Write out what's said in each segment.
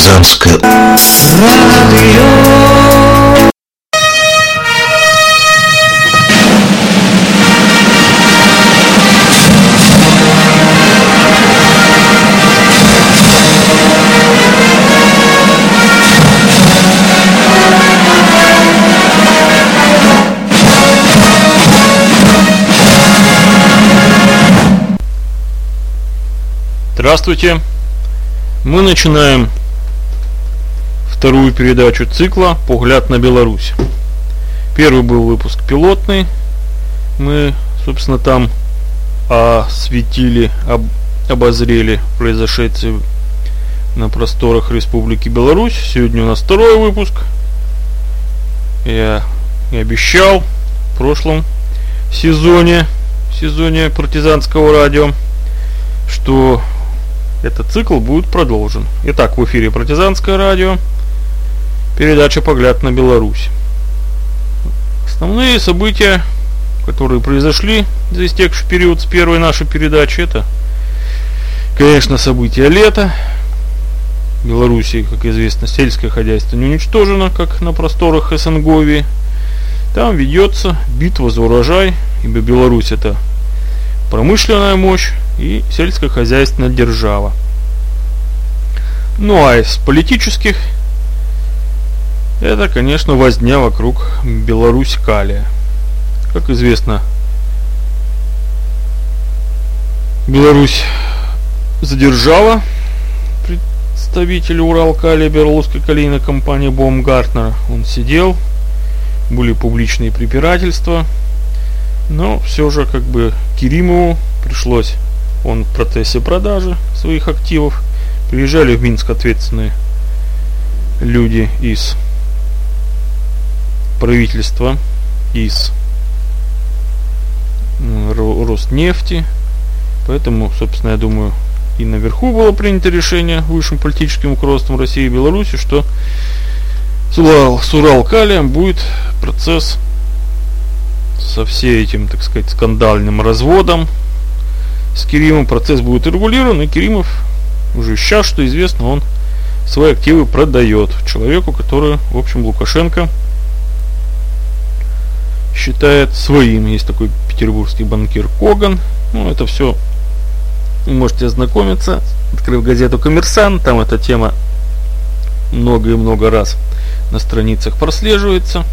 радио. Здравствуйте! Мы начинаем вторую передачу цикла «Погляд на Беларусь». Первый был выпуск пилотный. Мы, собственно, там осветили, об, обозрели произошедшее на просторах Республики Беларусь. Сегодня у нас второй выпуск. Я и обещал в прошлом сезоне, сезоне партизанского радио, что этот цикл будет продолжен. Итак, в эфире Партизанское радио, передача «Погляд на Беларусь». Основные события, которые произошли за истекший период с первой нашей передачи, это, конечно, события лета. В Беларуси, как известно, сельское хозяйство не уничтожено, как на просторах СНГовии. Там ведется битва за урожай, ибо Беларусь это промышленная мощь и сельскохозяйственная держава. Ну а из политических это, конечно, возня вокруг Беларусь-Калия. Как известно, Беларусь задержала представителя Уралкалия Белорусской калийной компании Бомгартнера. Он сидел, были публичные препирательства – но все же как бы Керимову пришлось, он в процессе продажи своих активов, приезжали в Минск ответственные люди из правительства, из Роснефти. Поэтому, собственно, я думаю, и наверху было принято решение высшим политическим руководством России и Беларуси, что с, Урал, с Уралкалием будет процесс со всем этим, так сказать, скандальным разводом с Керимом процесс будет регулирован, и Керимов уже сейчас, что известно, он свои активы продает человеку, который, в общем, Лукашенко считает своим. Есть такой петербургский банкир Коган. Ну, это все вы можете ознакомиться, открыв газету «Коммерсант», там эта тема много и много раз на страницах прослеживается.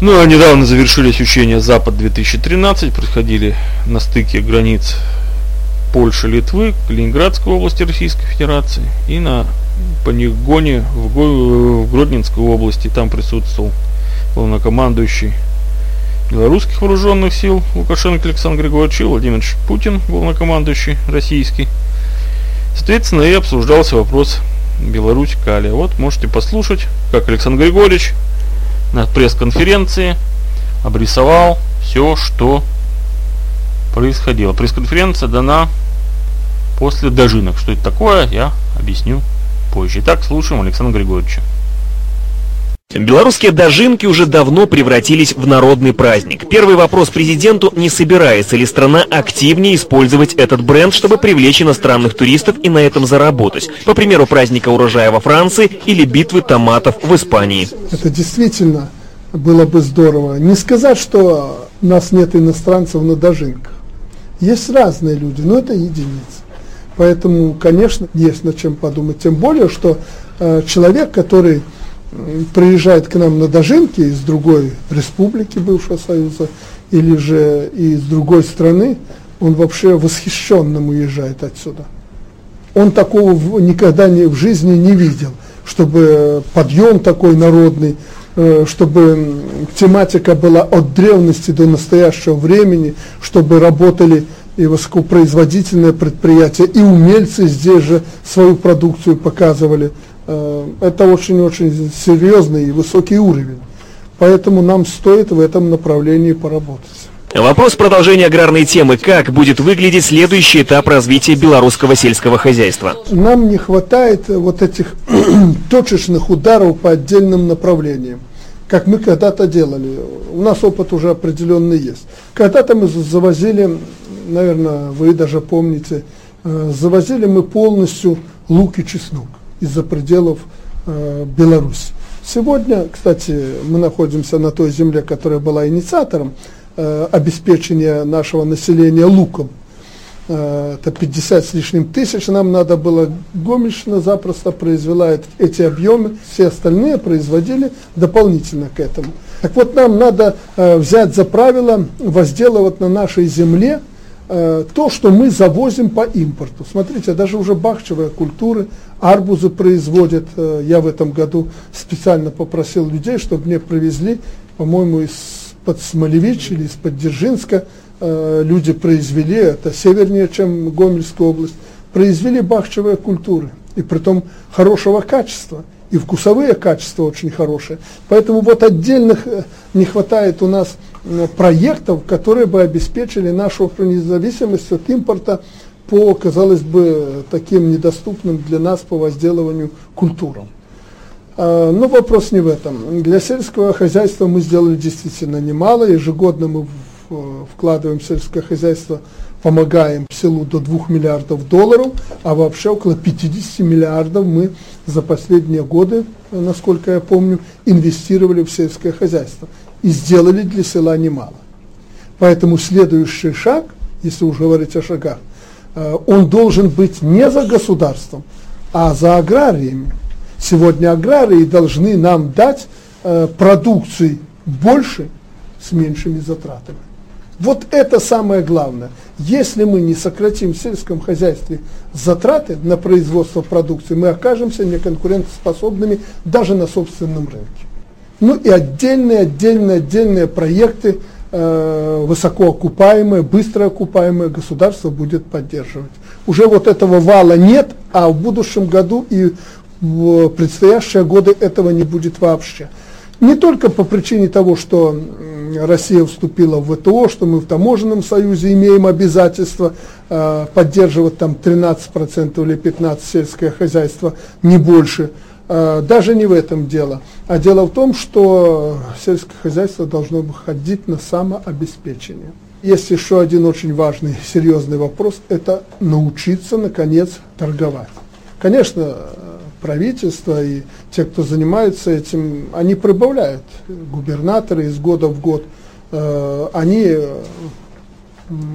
Ну, а недавно завершились учения Запад-2013, происходили на стыке границ Польши, Литвы, Калининградской области Российской Федерации и на полигоне в, Го в Гродненской области. Там присутствовал главнокомандующий белорусских вооруженных сил Лукашенко Александр Григорьевич и Владимир Путин, главнокомандующий российский. Соответственно, и обсуждался вопрос Беларусь-Калия. Вот можете послушать, как Александр Григорьевич на пресс-конференции обрисовал все, что происходило. Пресс-конференция дана после дожинок. Что это такое, я объясню позже. Итак, слушаем Александра Григорьевича. Белорусские дожинки уже давно превратились в народный праздник. Первый вопрос президенту, не собирается ли страна активнее использовать этот бренд, чтобы привлечь иностранных туристов и на этом заработать. По примеру праздника урожая во Франции или битвы томатов в Испании. Это действительно было бы здорово. Не сказать, что нас нет иностранцев на дожинках. Есть разные люди, но это единицы. Поэтому, конечно, есть над чем подумать. Тем более, что э, человек, который приезжает к нам на дожинки из другой республики бывшего Союза или же из другой страны, он вообще восхищенным уезжает отсюда. Он такого никогда не, в жизни не видел, чтобы подъем такой народный, э, чтобы тематика была от древности до настоящего времени, чтобы работали и высокопроизводительные предприятия, и умельцы здесь же свою продукцию показывали – это очень-очень серьезный и высокий уровень. Поэтому нам стоит в этом направлении поработать. Вопрос продолжения аграрной темы. Как будет выглядеть следующий этап развития белорусского сельского хозяйства? Нам не хватает вот этих точечных ударов по отдельным направлениям, как мы когда-то делали. У нас опыт уже определенный есть. Когда-то мы завозили, наверное, вы даже помните, э, завозили мы полностью лук и чеснок из-за пределов э, Беларуси. Сегодня, кстати, мы находимся на той земле, которая была инициатором э, обеспечения нашего населения луком. Э, это 50 с лишним тысяч, нам надо было, Гомельщина запросто произвела эти объемы, все остальные производили дополнительно к этому. Так вот, нам надо э, взять за правило возделывать на нашей земле э, то, что мы завозим по импорту. Смотрите, даже уже бахчевые культуры, арбузы производят. Э, я в этом году специально попросил людей, чтобы мне привезли, по-моему, из-под Смолевич или из-под Дзержинска, Э, люди произвели, это севернее, чем Гомельская область, произвели бахчевые культуры, и при том хорошего качества, и вкусовые качества очень хорошие. Поэтому вот отдельных не хватает у нас проектов, которые бы обеспечили нашу независимость от импорта по, казалось бы, таким недоступным для нас по возделыванию культурам. Но вопрос не в этом. Для сельского хозяйства мы сделали действительно немало. Ежегодно мы Э, вкладываем в сельское хозяйство, помогаем селу до 2 миллиардов долларов, а вообще около 50 миллиардов мы за последние годы, э, насколько я помню, инвестировали в сельское хозяйство и сделали для села немало. Поэтому следующий шаг, если уже говорить о шагах, э, он должен быть не за государством, а за аграриями. Сегодня аграрии должны нам дать продукции больше с меньшими затратами. Вот это самое главное. Если мы не сократим в сельском хозяйстве затраты на производство продукции, мы окажемся неконкурентоспособными даже на собственном рынке. Ну и отдельные, отдельные, отдельные проекты, э, высокоокупаемые, быстро окупаемые государство будет поддерживать. Уже вот этого вала нет, а в будущем году и в предстоящие годы этого не будет вообще. Не только по причине того, что Россия вступила в ВТО, что мы в таможенном союзе имеем обязательство э, поддерживать там 13% или 15% сельское хозяйство, не больше. Э, даже не в этом дело. А дело в том, что сельское хозяйство должно выходить на самообеспечение. Есть еще один очень важный, серьезный вопрос, это научиться, наконец, торговать. Конечно, правительство и те, кто занимается этим, они прибавляют. Губернаторы из года в год, э, они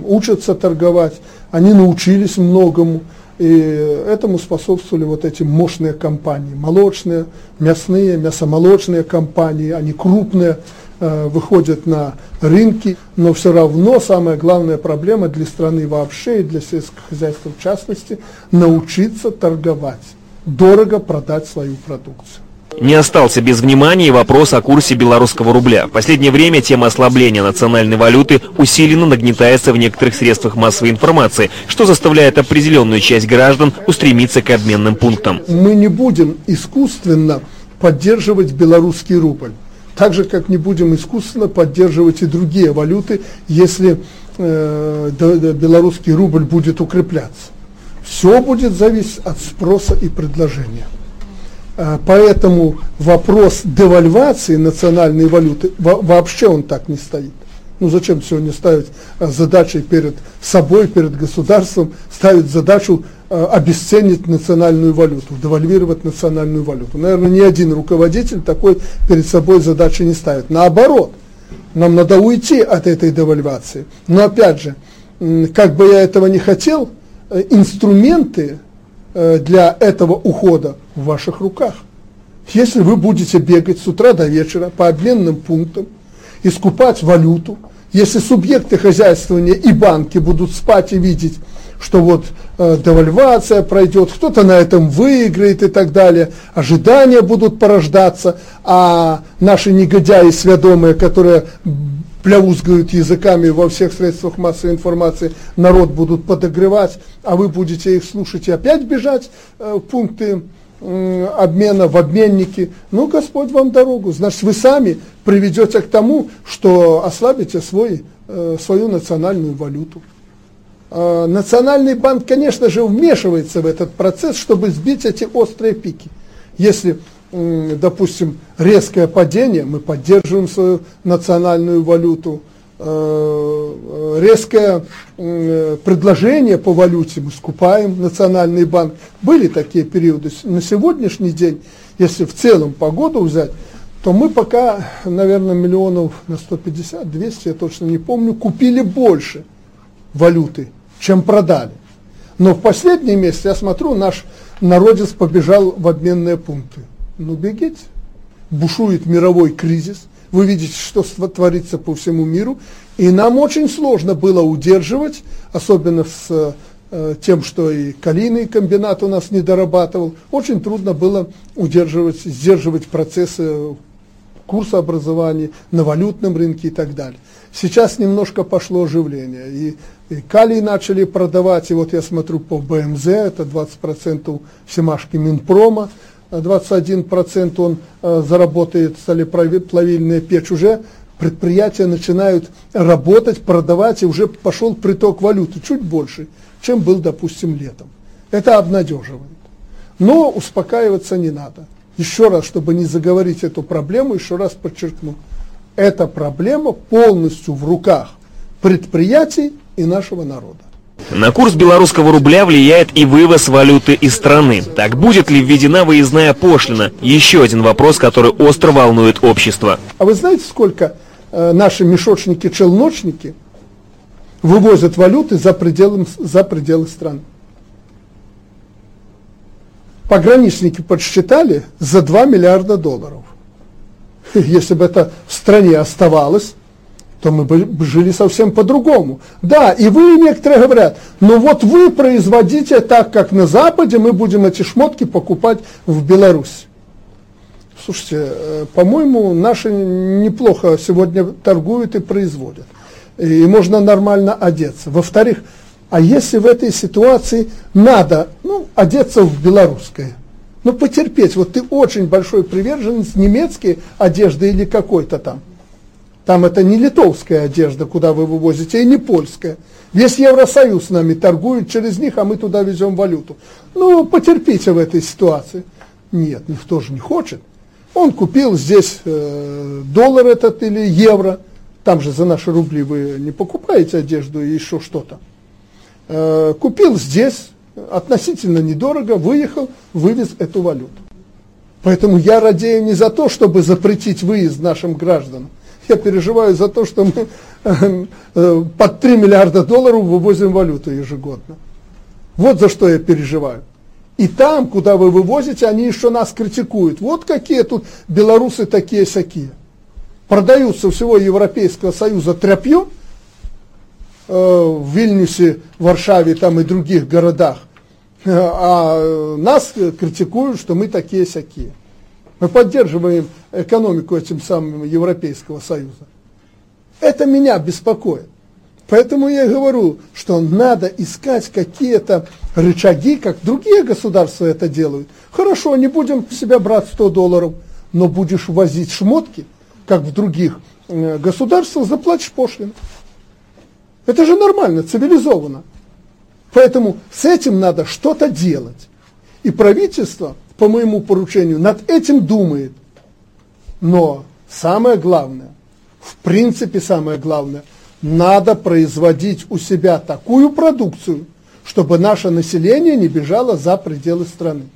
учатся торговать, они научились многому. И этому способствовали вот эти мощные компании, молочные, мясные, мясомолочные компании, они крупные, э, выходят на рынки, но все равно самая главная проблема для страны вообще и для сельского хозяйства в частности – научиться торговать дорого продать свою продукцию. Не остался без внимания вопрос о курсе белорусского рубля. В последнее время тема ослабления национальной валюты усиленно нагнетается в некоторых средствах массовой информации, что заставляет определенную часть граждан устремиться к обменным пунктам. Мы не будем искусственно поддерживать белорусский рубль. Так же, как не будем искусственно поддерживать и другие валюты, если э, белорусский рубль будет укрепляться. Все будет зависеть от спроса и предложения. А, поэтому вопрос девальвации национальной валюты вообще он так не стоит. Ну зачем сегодня ставить а, задачей перед собой, перед государством, ставить задачу а, обесценить национальную валюту, девальвировать национальную валюту. Наверное, ни один руководитель такой перед собой задачи не ставит. Наоборот, нам надо уйти от этой девальвации. Но опять же, как бы я этого не хотел, Э, инструменты э, для этого ухода в ваших руках. Если вы будете бегать с утра до вечера по обменным пунктам, искупать валюту, если субъекты хозяйствования и банки будут спать и видеть, что вот э, девальвация пройдет, кто-то на этом выиграет и так далее, ожидания будут порождаться, а наши негодяи сведомые, которые пляузгают языками во всех средствах массовой информации, народ будут подогревать, а вы будете их слушать и опять бежать э, пункты обмена, в обменники. Ну, Господь вам дорогу. Значит, вы сами приведете к тому, что ослабите свой, э, свою национальную валюту. Э, Национальный банк, конечно же, вмешивается в этот процесс, чтобы сбить эти острые пики. Если допустим, резкое падение, мы поддерживаем свою национальную валюту. Э, резкое предложение по валюте, мы скупаем национальный банк. Были такие периоды. На сегодняшний день, если в целом погоду взять, то мы пока, наверное, миллионов на 150, 200, я точно не помню, купили больше валюты, чем продали. Но в последний месяц, я смотрю, наш народец побежал в обменные пункты. Ну, бегите. Бушует мировой кризис. Вы видите, что творится по всему миру. И нам очень сложно было удерживать, особенно с э, тем, что и калийный комбинат у нас не дорабатывал. Очень трудно было удерживать, сдерживать процессы курса образования на валютном рынке и так далее. Сейчас немножко пошло оживление. И, и калий начали продавать, и вот я смотрю по БМЗ, это 20% Семашки Минпрома, 21% он э, заработает сталеплавильная печь. Уже предприятия начинают работать, продавать, и уже пошел приток валюты чуть больше, чем был, допустим, летом. Это обнадеживает. Но успокаиваться не надо. Еще раз, чтобы не заговорить эту проблему, еще раз подчеркну – эта проблема полностью в руках предприятий и нашего народа. На курс белорусского рубля влияет и вывоз валюты из страны. Так будет ли введена выездная пошлина? Еще один вопрос, который остро волнует общество. А вы знаете, сколько э, наши мешочники-челночники вывозят валюты за, пределы за пределы страны? Пограничники подсчитали за 2 миллиарда долларов. если бы это в стране оставалось, то мы бы жили совсем по-другому. Да, и вы некоторые говорят, ну вот вы производите так, как на Западе, мы будем эти шмотки покупать в Беларуси. Слушайте, э, по-моему, наши неплохо сегодня торгуют и производят. И можно нормально одеться. Во-вторых, а если в этой ситуации надо ну, одеться в белорусское, ну, потерпеть. Вот ты очень большой приверженец немецкой одежды или какой-то там. Там это не литовская одежда, куда вы вывозите, и не польская. Весь Евросоюз с нами торгует через них, а мы туда везем валюту. Ну, потерпите в этой ситуации. Нет, никто же не хочет. Он купил здесь э, доллар этот или евро. Там же за наши рубли вы не покупаете одежду и еще что-то. Э, купил здесь, относительно недорого, выехал, вывез эту валюту. Поэтому я радею не за то, чтобы запретить выезд нашим гражданам. Я переживаю за то, что мы э, э, под 3 миллиарда долларов вывозим валюту ежегодно. Вот за что я переживаю. И там, куда вы вывозите, они еще нас критикуют. Вот какие тут белорусы такие-сякие. Продаются всего Европейского Союза тряпье, Э, в Вильнюсе, Варшаве там и других городах, а нас критикуют, что мы такие-сякие. Мы поддерживаем экономику этим самым Европейского Союза. Это меня беспокоит. Поэтому я говорю, что надо искать какие-то рычаги, как другие государства это делают. Хорошо, не будем себя брать 100 долларов, но будешь возить шмотки, как в других э, государствах, заплатишь пошлину. Это же нормально, цивилизованно. Поэтому с этим надо что-то делать. И правительство, по моему поручению, над этим думает. Но самое главное, в принципе самое главное, надо производить у себя такую продукцию, чтобы наше население не бежало за пределы страны.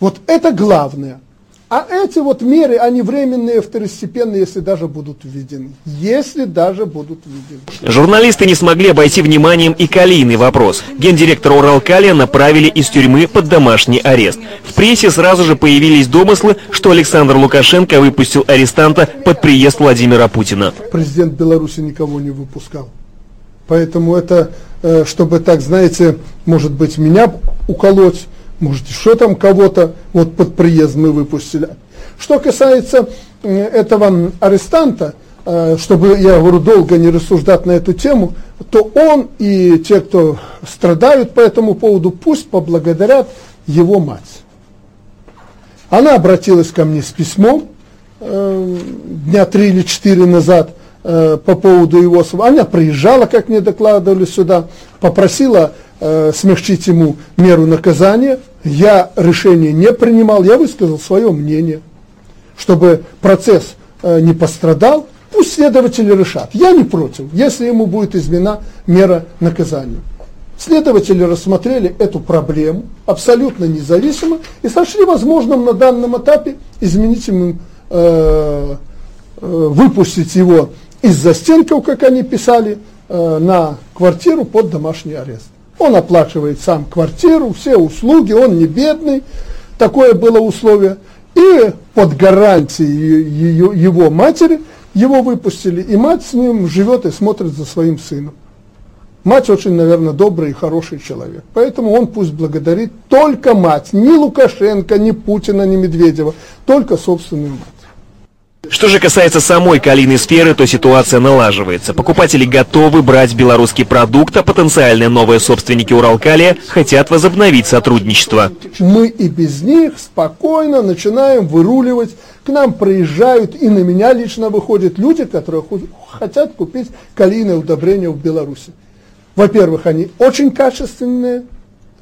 Вот это главное. А эти вот меры, они временные, второстепенные, если даже будут введены. Если даже будут введены. Журналисты не смогли обойти вниманием и калийный вопрос. Гендиректора Уралкалия направили из тюрьмы под домашний арест. В прессе сразу же появились домыслы, что Александр Лукашенко выпустил арестанта под приезд Владимира Путина. Президент Беларуси никого не выпускал. Поэтому это, э, чтобы так, знаете, может быть, меня уколоть, может еще там кого-то вот под приезд мы выпустили. Что касается этого арестанта, э, чтобы, я говорю, долго не рассуждать на эту тему, то он и те, кто страдают по этому поводу, пусть поблагодарят его мать. Она обратилась ко мне с письмом э, дня три или четыре назад э, по поводу его... Она приезжала, как мне докладывали сюда, попросила э, смягчить ему меру наказания. Я решение не принимал, я высказал свое мнение, чтобы процесс э, не пострадал, Пусть следователи решат. Я не против, если ему будет измена мера наказания. Следователи рассмотрели эту проблему абсолютно независимо и сочли возможным на данном этапе изменить ему, э, э, выпустить его из застенков, как они писали, э, на квартиру под домашний арест. Он оплачивает сам квартиру, все услуги, он не бедный, такое было условие. И под гарантией его матери его выпустили, и мать с ним живет и смотрит за своим сыном. Мать очень, наверное, добрый и хороший человек. Поэтому он пусть благодарит только мать, ни Лукашенко, ни Путина, ни Медведева, только собственную мать. Что же касается самой калийной сферы, то ситуация налаживается. Покупатели готовы брать белорусский продукт, а потенциальные новые собственники Уралкалия хотят возобновить сотрудничество. Мы и без них спокойно начинаем выруливать. К нам приезжают, и на меня лично выходят люди, которые хотят купить калийное удобрение в Беларуси. Во-первых, они очень качественные,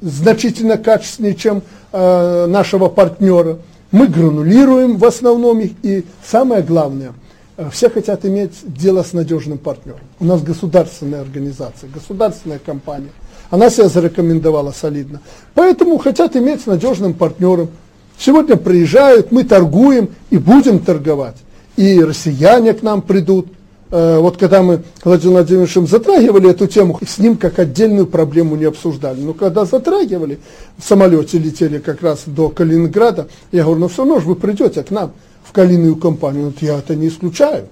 значительно качественнее, чем э, нашего партнера. Мы гранулируем в основном их, и самое главное, э, все хотят иметь дело с надежным партнером. У нас государственная организация, государственная компания. Она себя зарекомендовала солидно. Поэтому хотят иметь с надежным партнером. Сегодня приезжают, мы торгуем и будем торговать. И россияне к нам придут, вот когда мы Владимиром Владимировичем затрагивали эту тему, с ним как отдельную проблему не обсуждали. Но когда затрагивали, в самолете летели как раз до Калининграда, я говорю, ну все равно же вы придете к нам в калийную компанию. Вот я это не исключаю.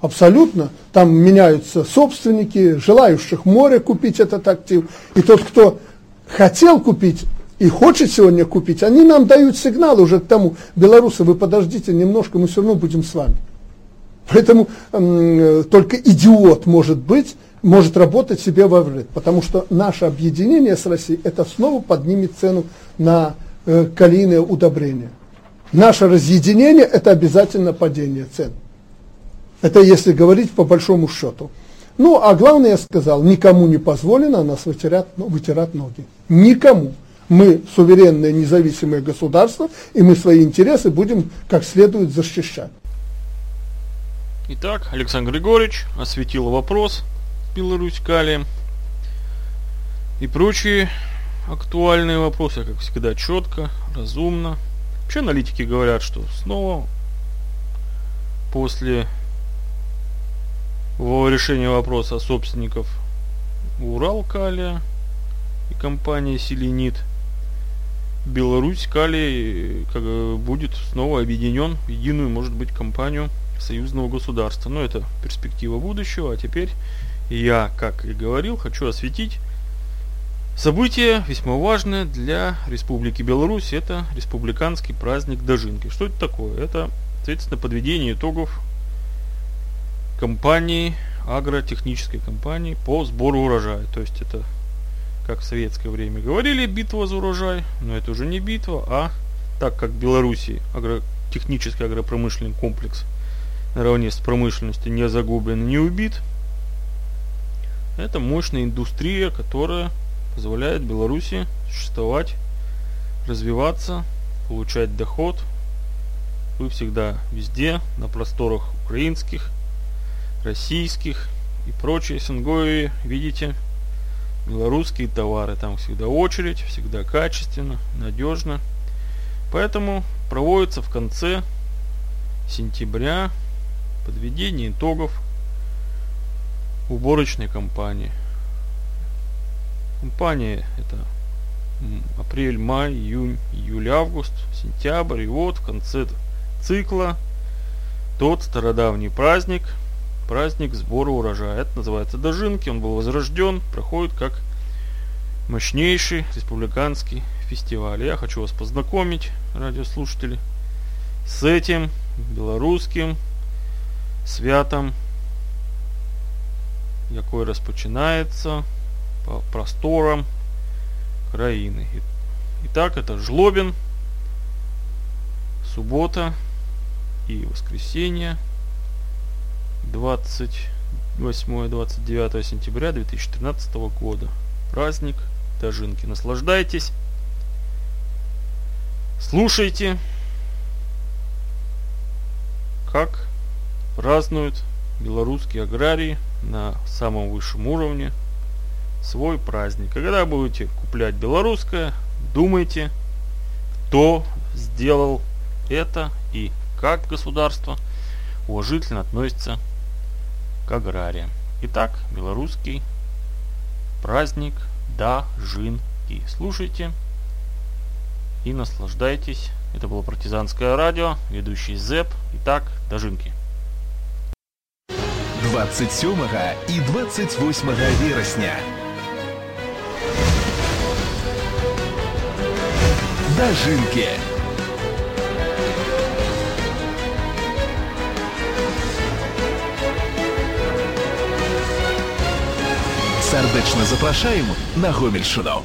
Абсолютно. Там меняются собственники, желающих море купить этот актив. И тот, кто хотел купить и хочет сегодня купить, они нам дают сигнал уже к тому, белорусы, вы подождите немножко, мы все равно будем с вами. Поэтому только идиот может быть, может работать себе во вред, потому что наше объединение с Россией, это снова поднимет цену на э, калийное удобрение. Наше разъединение – это обязательно падение цен. Это если говорить по большому счету. Ну, а главное, я сказал, никому не позволено нас вытирать, ну, вытирать ноги. Никому. Мы суверенное независимое государство, и мы свои интересы будем как следует защищать. Итак, Александр Григорьевич осветил вопрос Беларусь Калием и прочие актуальные вопросы, как всегда, четко, разумно. Вообще аналитики говорят, что снова после решения вопроса собственников Урал Калия и компании Селенит Беларусь Калий как, будет снова объединен в единую, может быть, компанию союзного государства. Но это перспектива будущего. А теперь я, как и говорил, хочу осветить событие весьма важное для Республики Беларусь. Это республиканский праздник Дожинки. Что это такое? Это, соответственно, подведение итогов компании, агротехнической компании по сбору урожая. То есть это, как в советское время говорили, битва за урожай, но это уже не битва, а так как в Беларуси агротехнический агропромышленный комплекс – наравне с промышленностью не загублен, не убит. Это мощная индустрия, которая позволяет Беларуси существовать, развиваться, получать доход. Вы всегда везде, на просторах украинских, российских и прочие СНГ видите белорусские товары. Там всегда очередь, всегда качественно, надежно. Поэтому проводится в конце сентября подведение итогов уборочной кампании. Компания это апрель, май, июнь, июль, август, сентябрь. И вот в конце цикла тот стародавний праздник, праздник сбора урожая. Это называется Дожинки. Он был возрожден, проходит как мощнейший республиканский фестиваль. Я хочу вас познакомить, радиослушатели, с этим белорусским святом, якой розпочинається по просторам країни. Итак, это Жлобин, суббота и воскресенье 28-29 сентября 2013 года. Праздник Дожинки. Наслаждайтесь, слушайте, как празднуют белорусские аграрии на самом высшем уровне свой праздник. когда будете куплять белорусское, думайте, кто сделал это и как государство уважительно относится к аграриям. Итак, белорусский праздник Дажинки. Слушайте и наслаждайтесь. Это было партизанское радио, ведущий ЗЭП. Итак, Дажинки. 27 и 28 вересня. Дажинки. Сардачна запрашаем на Гомельшину.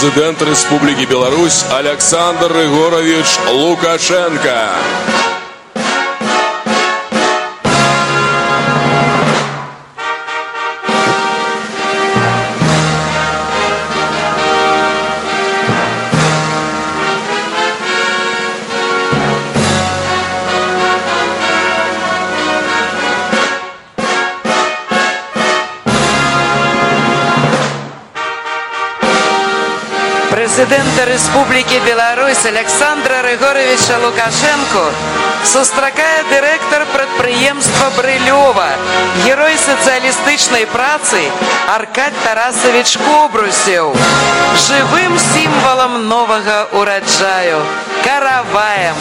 Президент Республики Беларусь Александр Егорович Лукашенко. Президента Республики Беларусь Александра Рыгоровича Лукашенко сустракае дырэктар прадпрыемства Брылёва, герой сацыялістычнай працы Аркадь Тарасович Кобрусеў, жывым сімвалам новага ураджаю, караваем.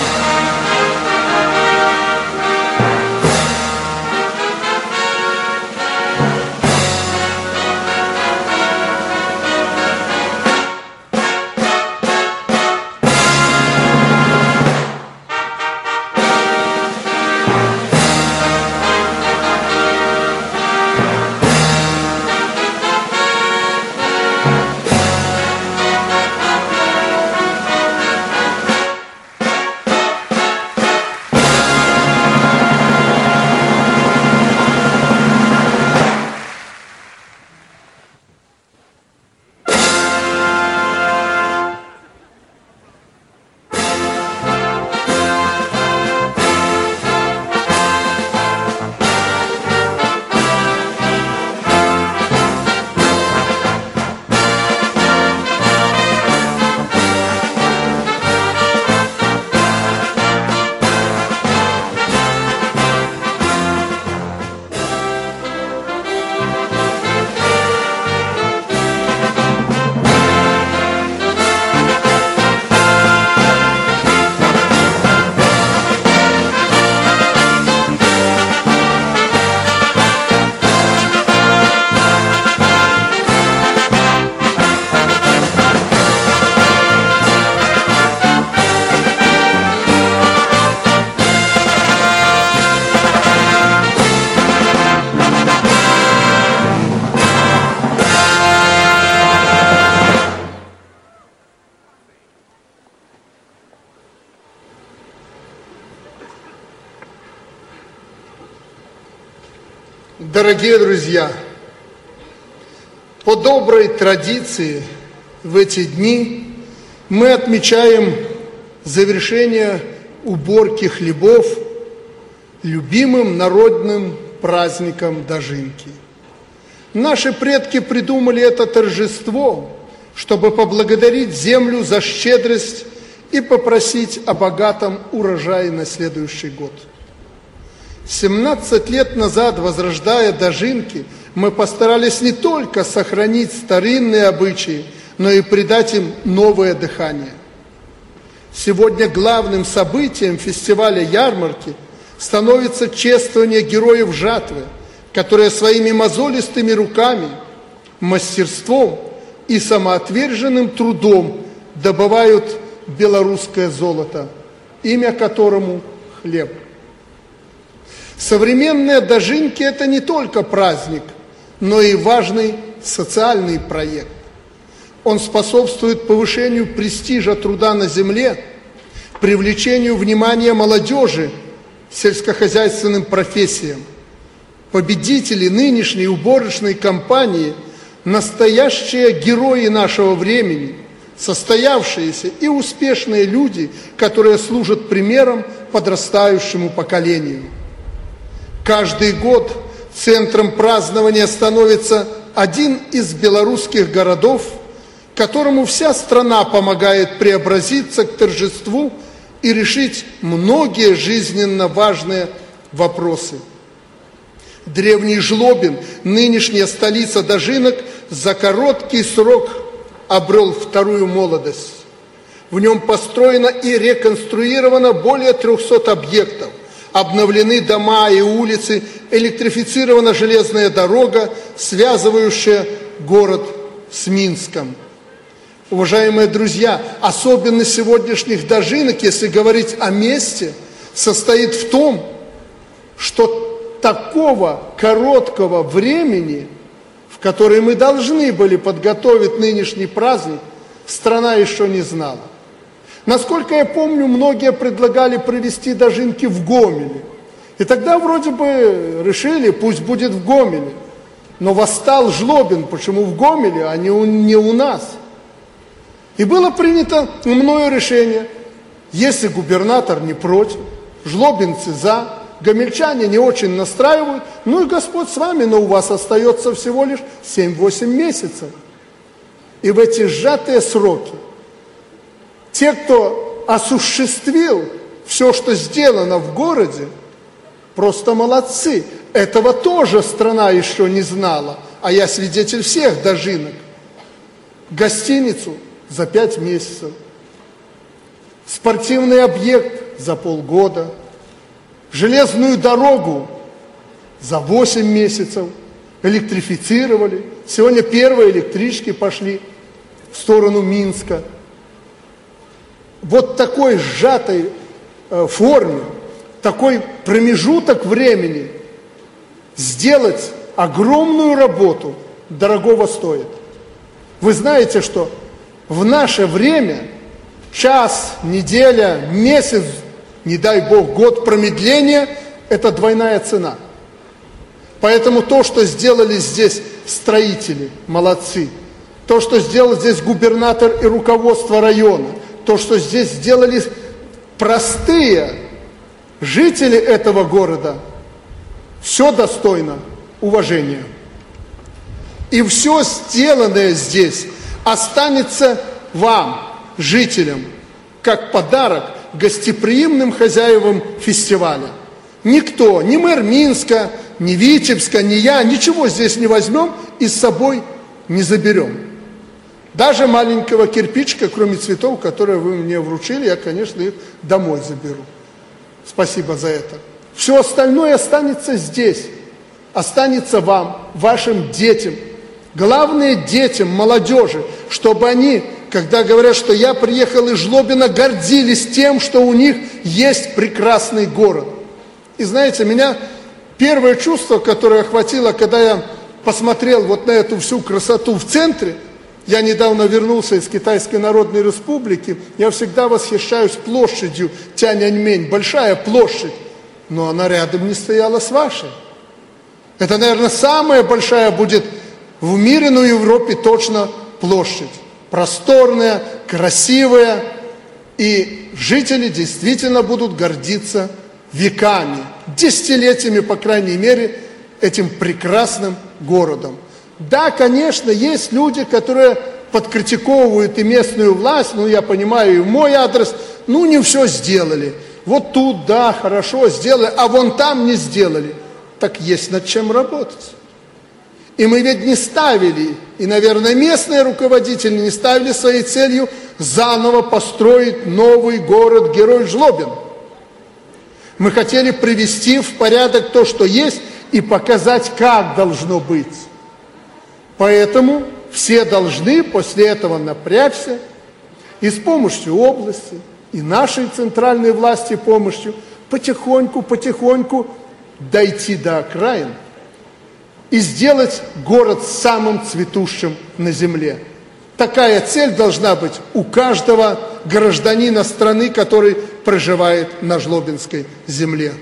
Дорогие друзья, по доброй традиции в эти дни мы отмечаем завершение уборки хлебов любимым народным праздником Дожинки. Наши предки придумали это торжество, чтобы поблагодарить землю за щедрость и попросить о богатом урожае на следующий год – 17 лет назад, возрождая дожинки, мы постарались не только сохранить старинные обычаи, но и придать им новое дыхание. Сегодня главным событием фестиваля ярмарки становится чествование героев жатвы, которые своими мозолистыми руками, мастерством и самоотверженным трудом добывают белорусское золото, имя которому хлеб. Современные дожинки – это не только праздник, но и важный социальный проект. Он способствует повышению престижа труда на земле, привлечению внимания молодежи сельскохозяйственным профессиям. Победители нынешней уборочной кампании – настоящие герои нашего времени, состоявшиеся и успешные люди, которые служат примером подрастающему поколению. Каждый год центром празднования становится один из белорусских городов, которому вся страна помогает преобразиться к торжеству и решить многие жизненно важные вопросы. Древний Жлобин, нынешняя столица Дожинок, за короткий срок обрел вторую молодость. В нем построено и реконструировано более 300 объектов. Обновлены дома и улицы, электрифицирована железная дорога, связывающая город с Минском. Уважаемые друзья, особенность сегодняшних дожинок, если говорить о месте, состоит в том, что такого короткого времени, в которое мы должны были подготовить нынешний праздник, страна еще не знала. Насколько я помню, многие предлагали провести дожинки в Гомеле. И тогда вроде бы решили, пусть будет в Гомеле. Но восстал Жлобин, почему в Гомеле, а не у, не у нас – и было принято мною решение, если губернатор не против, жлобинцы за, гомельчане не очень настраивают, ну и Господь с вами, но у вас остается всего лишь 7-8 месяцев. И в эти сжатые сроки те, кто осуществил все, что сделано в городе, просто молодцы. Этого тоже страна еще не знала, а я свидетель всех дожинок. Гостиницу за пять месяцев, спортивный объект за полгода, железную дорогу за восемь месяцев, электрифицировали. Сегодня первые электрички пошли в сторону Минска. Вот такой сжатой э, форме, такой промежуток времени сделать огромную работу дорогого стоит. Вы знаете, что в наше время час, неделя, месяц, не дай бог, год промедления – это двойная цена. Поэтому то, что сделали здесь строители, молодцы. То, что сделал здесь губернатор и руководство района. То, что здесь сделали простые жители этого города. Все достойно уважения. И все сделанное здесь останется вам, жителям, как подарок гостеприимным хозяевам фестиваля. Никто, ни мэр Минска, ни Витебска, ни я, ничего здесь не возьмем и с собой не заберем. Даже маленького кирпичика, кроме цветов, которые вы мне вручили, я, конечно, их домой заберу. Спасибо за это. Все остальное останется здесь, останется вам, вашим детям – Главное детям, молодежи, чтобы они, когда говорят, что я приехал из Жлобина, гордились тем, что у них есть прекрасный город. И знаете, меня первое чувство, которое охватило, когда я посмотрел вот на эту всю красоту в центре, я недавно вернулся из Китайской Народной Республики, я всегда восхищаюсь площадью Тяньаньмень, большая площадь, но она рядом не стояла с вашей. Это, наверное, самая большая будет в мире, но в Европе точно площадь. Просторная, красивая, и жители действительно будут гордиться веками, десятилетиями, по крайней мере, этим прекрасным городом. Да, конечно, есть люди, которые подкритиковывают и местную власть, ну, я понимаю, и мой адрес, ну, не все сделали. Вот тут, да, хорошо сделали, а вон там не сделали. Так есть над чем работать. И мы ведь не ставили, и, наверное, местные руководители не ставили своей целью заново построить новый город-герой Жлобин. Мы хотели привести в порядок то, что есть, и показать, как должно быть. Поэтому все должны после этого напрячься и с помощью области, и нашей центральной власти помощью потихоньку, потихоньку дойти до окраин и сделать город самым цветущим на земле. Такая цель должна быть у каждого гражданина страны, который проживает на Жлобинской земле.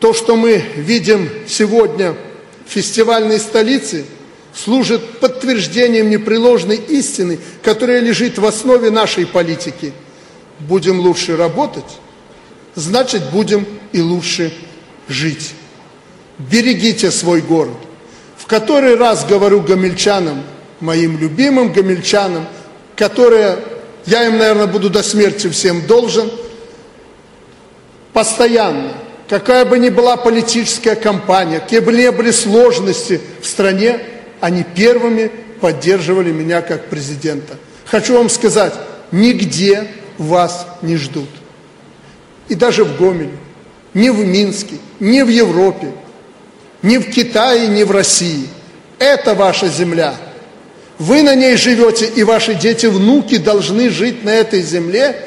То, что мы видим сегодня в фестивальной столице, служит подтверждением непреложной истины, которая лежит в основе нашей политики. Будем лучше работать, значит будем и лучше жить. Берегите свой город. В который раз говорю гамельчанам, моим любимым гамельчанам, которые, я им, наверное, буду до смерти всем должен, постоянно – какая бы ни была политическая кампания, какие бы ни были сложности в стране, они первыми поддерживали меня как президента. Хочу вам сказать, нигде вас не ждут. И даже в Гомеле, ни в Минске, ни в Европе, ни в Китае, ни в России. Это ваша земля. Вы на ней живете, и ваши дети, внуки должны жить на этой земле.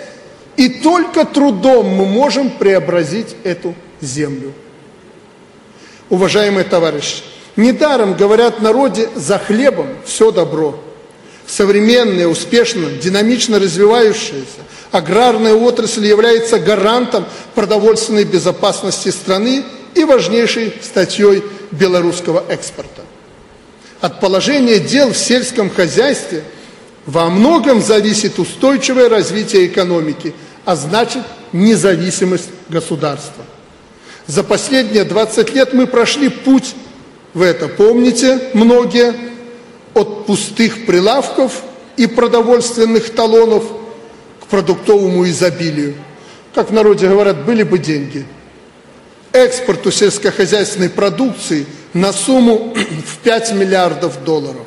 И только трудом мы можем преобразить эту землю. Уважаемые товарищи, недаром говорят народе «за хлебом все добро». Современная, успешно, динамично развивающаяся аграрная отрасль является гарантом продовольственной безопасности страны и важнейшей статьей белорусского экспорта. От положения дел в сельском хозяйстве во многом зависит устойчивое развитие экономики, а значит независимость государства. За последние 20 лет мы прошли путь в это. Помните, многие, от пустых прилавков и продовольственных талонов к продуктовому изобилию. Как в народе говорят, были бы деньги. Экспорту сельскохозяйственной продукции на сумму в 5 миллиардов долларов.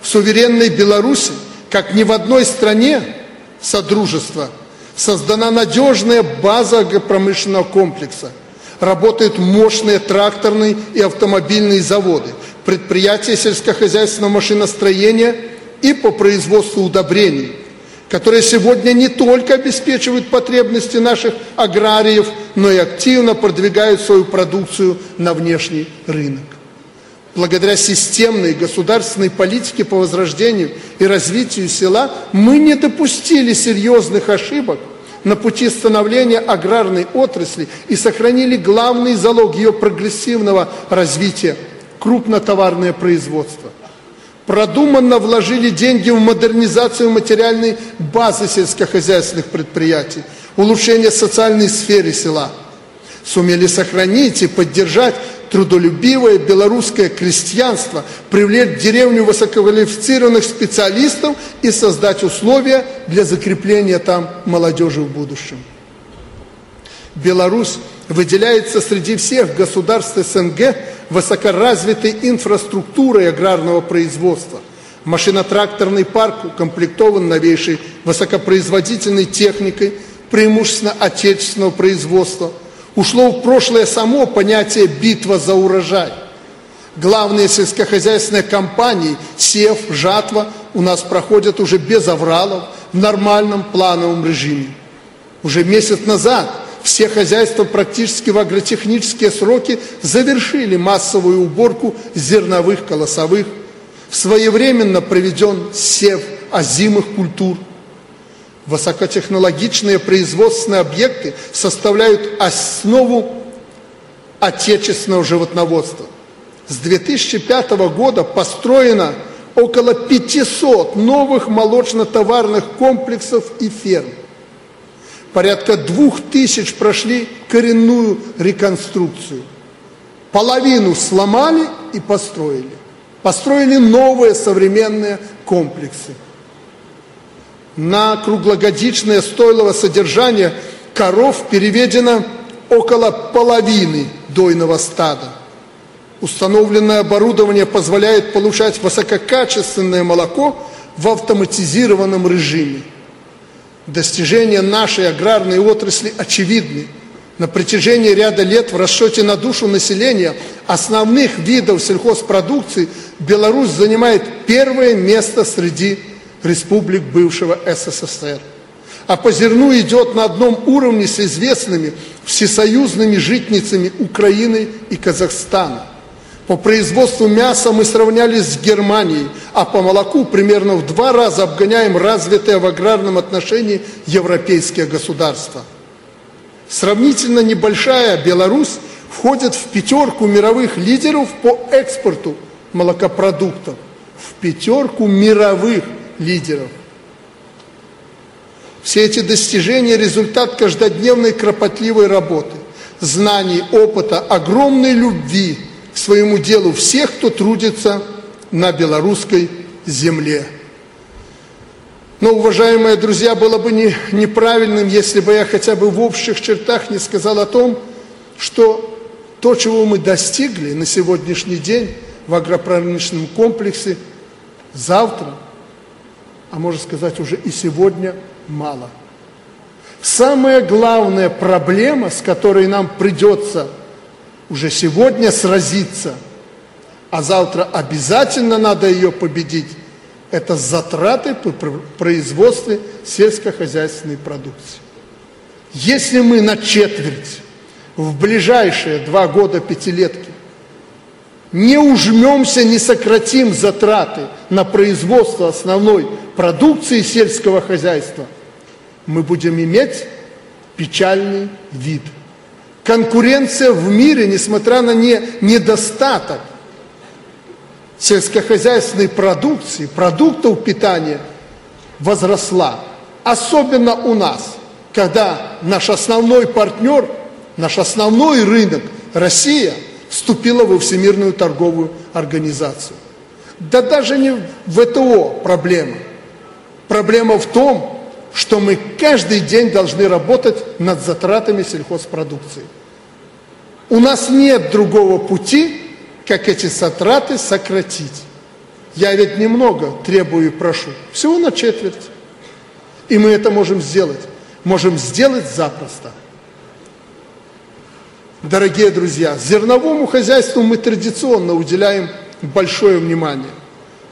В суверенной Беларуси, как ни в одной стране Содружества – Создана надежная база промышленного комплекса. Работают мощные тракторные и автомобильные заводы, предприятия сельскохозяйственного машиностроения и по производству удобрений, которые сегодня не только обеспечивают потребности наших аграриев, но и активно продвигают свою продукцию на внешний рынок. Благодаря системной государственной политике по возрождению и развитию села мы не допустили серьезных ошибок на пути становления аграрной отрасли и сохранили главный залог ее прогрессивного развития – крупнотоварное производство. Продуманно вложили деньги в модернизацию материальной базы сельскохозяйственных предприятий, улучшение социальной сферы села. Сумели сохранить и поддержать трудолюбивое белорусское крестьянство, привлечь в деревню высококвалифицированных специалистов и создать условия для закрепления там молодежи в будущем. Беларусь выделяется среди всех государств СНГ высокоразвитой инфраструктурой аграрного производства. Машинотракторный парк укомплектован новейшей высокопроизводительной техникой, преимущественно отечественного производства – Ушло в прошлое само понятие «битва за урожай». Главные сельскохозяйственные компании «Сев», «Жатва» у нас проходят уже без авралов, в нормальном плановом режиме. Уже месяц назад все хозяйства практически в агротехнические сроки завершили массовую уборку зерновых, колосовых. Своевременно проведен сев озимых культур – Высокотехнологичные производственные объекты составляют основу отечественного животноводства. С 2005 года построено около 500 новых молочно-товарных комплексов и ферм. Порядка двух тысяч прошли коренную реконструкцию. Половину сломали и построили. Построили новые современные комплексы на круглогодичное стойлово содержание коров переведено около половины дойного стада. Установленное оборудование позволяет получать высококачественное молоко в автоматизированном режиме. Достижения нашей аграрной отрасли очевидны. На протяжении ряда лет в расчете на душу населения основных видов сельхозпродукции Беларусь занимает первое место среди республик бывшего СССР. А по зерну идет на одном уровне с известными всесоюзными житницами Украины и Казахстана. По производству мяса мы сравнялись с Германией, а по молоку примерно в два раза обгоняем развитые в аграрном отношении европейские государства. Сравнительно небольшая Беларусь входит в пятерку мировых лидеров по экспорту молокопродуктов. В пятерку мировых лидеров. Все эти достижения – результат каждодневной кропотливой работы, знаний, опыта, огромной любви – к своему делу всех, кто трудится на белорусской земле. Но, уважаемые друзья, было бы не, неправильным, если бы я хотя бы в общих чертах не сказал о том, что то, чего мы достигли на сегодняшний день в агропромышленном комплексе, завтра, а можно сказать уже и сегодня, мало. Самая главная проблема, с которой нам придется уже сегодня сразиться, а завтра обязательно надо ее победить, это затраты по производству сельскохозяйственной продукции. Если мы на четверть в ближайшие два года пятилетки не ужмемся, не сократим затраты на производство основной продукции сельского хозяйства, мы будем иметь печальный вид – Конкуренция в мире, несмотря на не, недостаток сельскохозяйственной продукции, продуктов питания, возросла. Особенно у нас, когда наш основной партнер, наш основной рынок, Россия, вступила во Всемирную торговую организацию. Да даже не в ВТО проблема. Проблема в том, что мы каждый день должны работать над затратами сельхозпродукции. У нас нет другого пути, как эти затраты сократить. Я ведь немного требую и прошу, всего на четверть. И мы это можем сделать. Можем сделать запросто. Дорогие друзья, зерновому хозяйству мы традиционно уделяем большое внимание.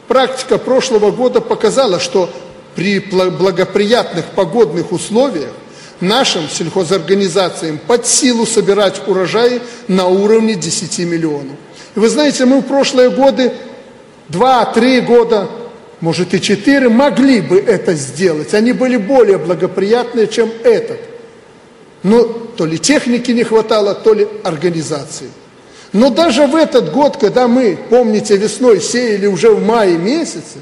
Практика прошлого года показала, что при благоприятных погодных условиях нашим сельхозорганизациям под силу собирать урожаи на уровне 10 миллионов. И вы знаете, мы в прошлые годы, 2-3 года, может и 4, могли бы это сделать. Они были более благоприятные, чем этот. Но то ли техники не хватало, то ли организации. Но даже в этот год, когда мы, помните, весной сеяли уже в мае месяце,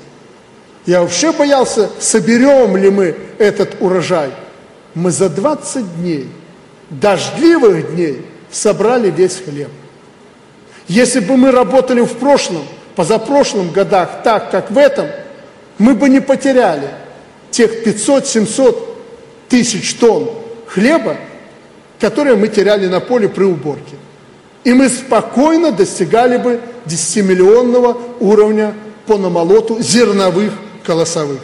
я вообще боялся, соберем ли мы этот урожай. Мы за 20 дней, дождливых дней, собрали весь хлеб. Если бы мы работали в прошлом, позапрошлом годах так, как в этом, мы бы не потеряли тех 500-700 тысяч тонн хлеба, которые мы теряли на поле при уборке. И мы спокойно достигали бы 10-миллионного уровня по намолоту зерновых колосовых.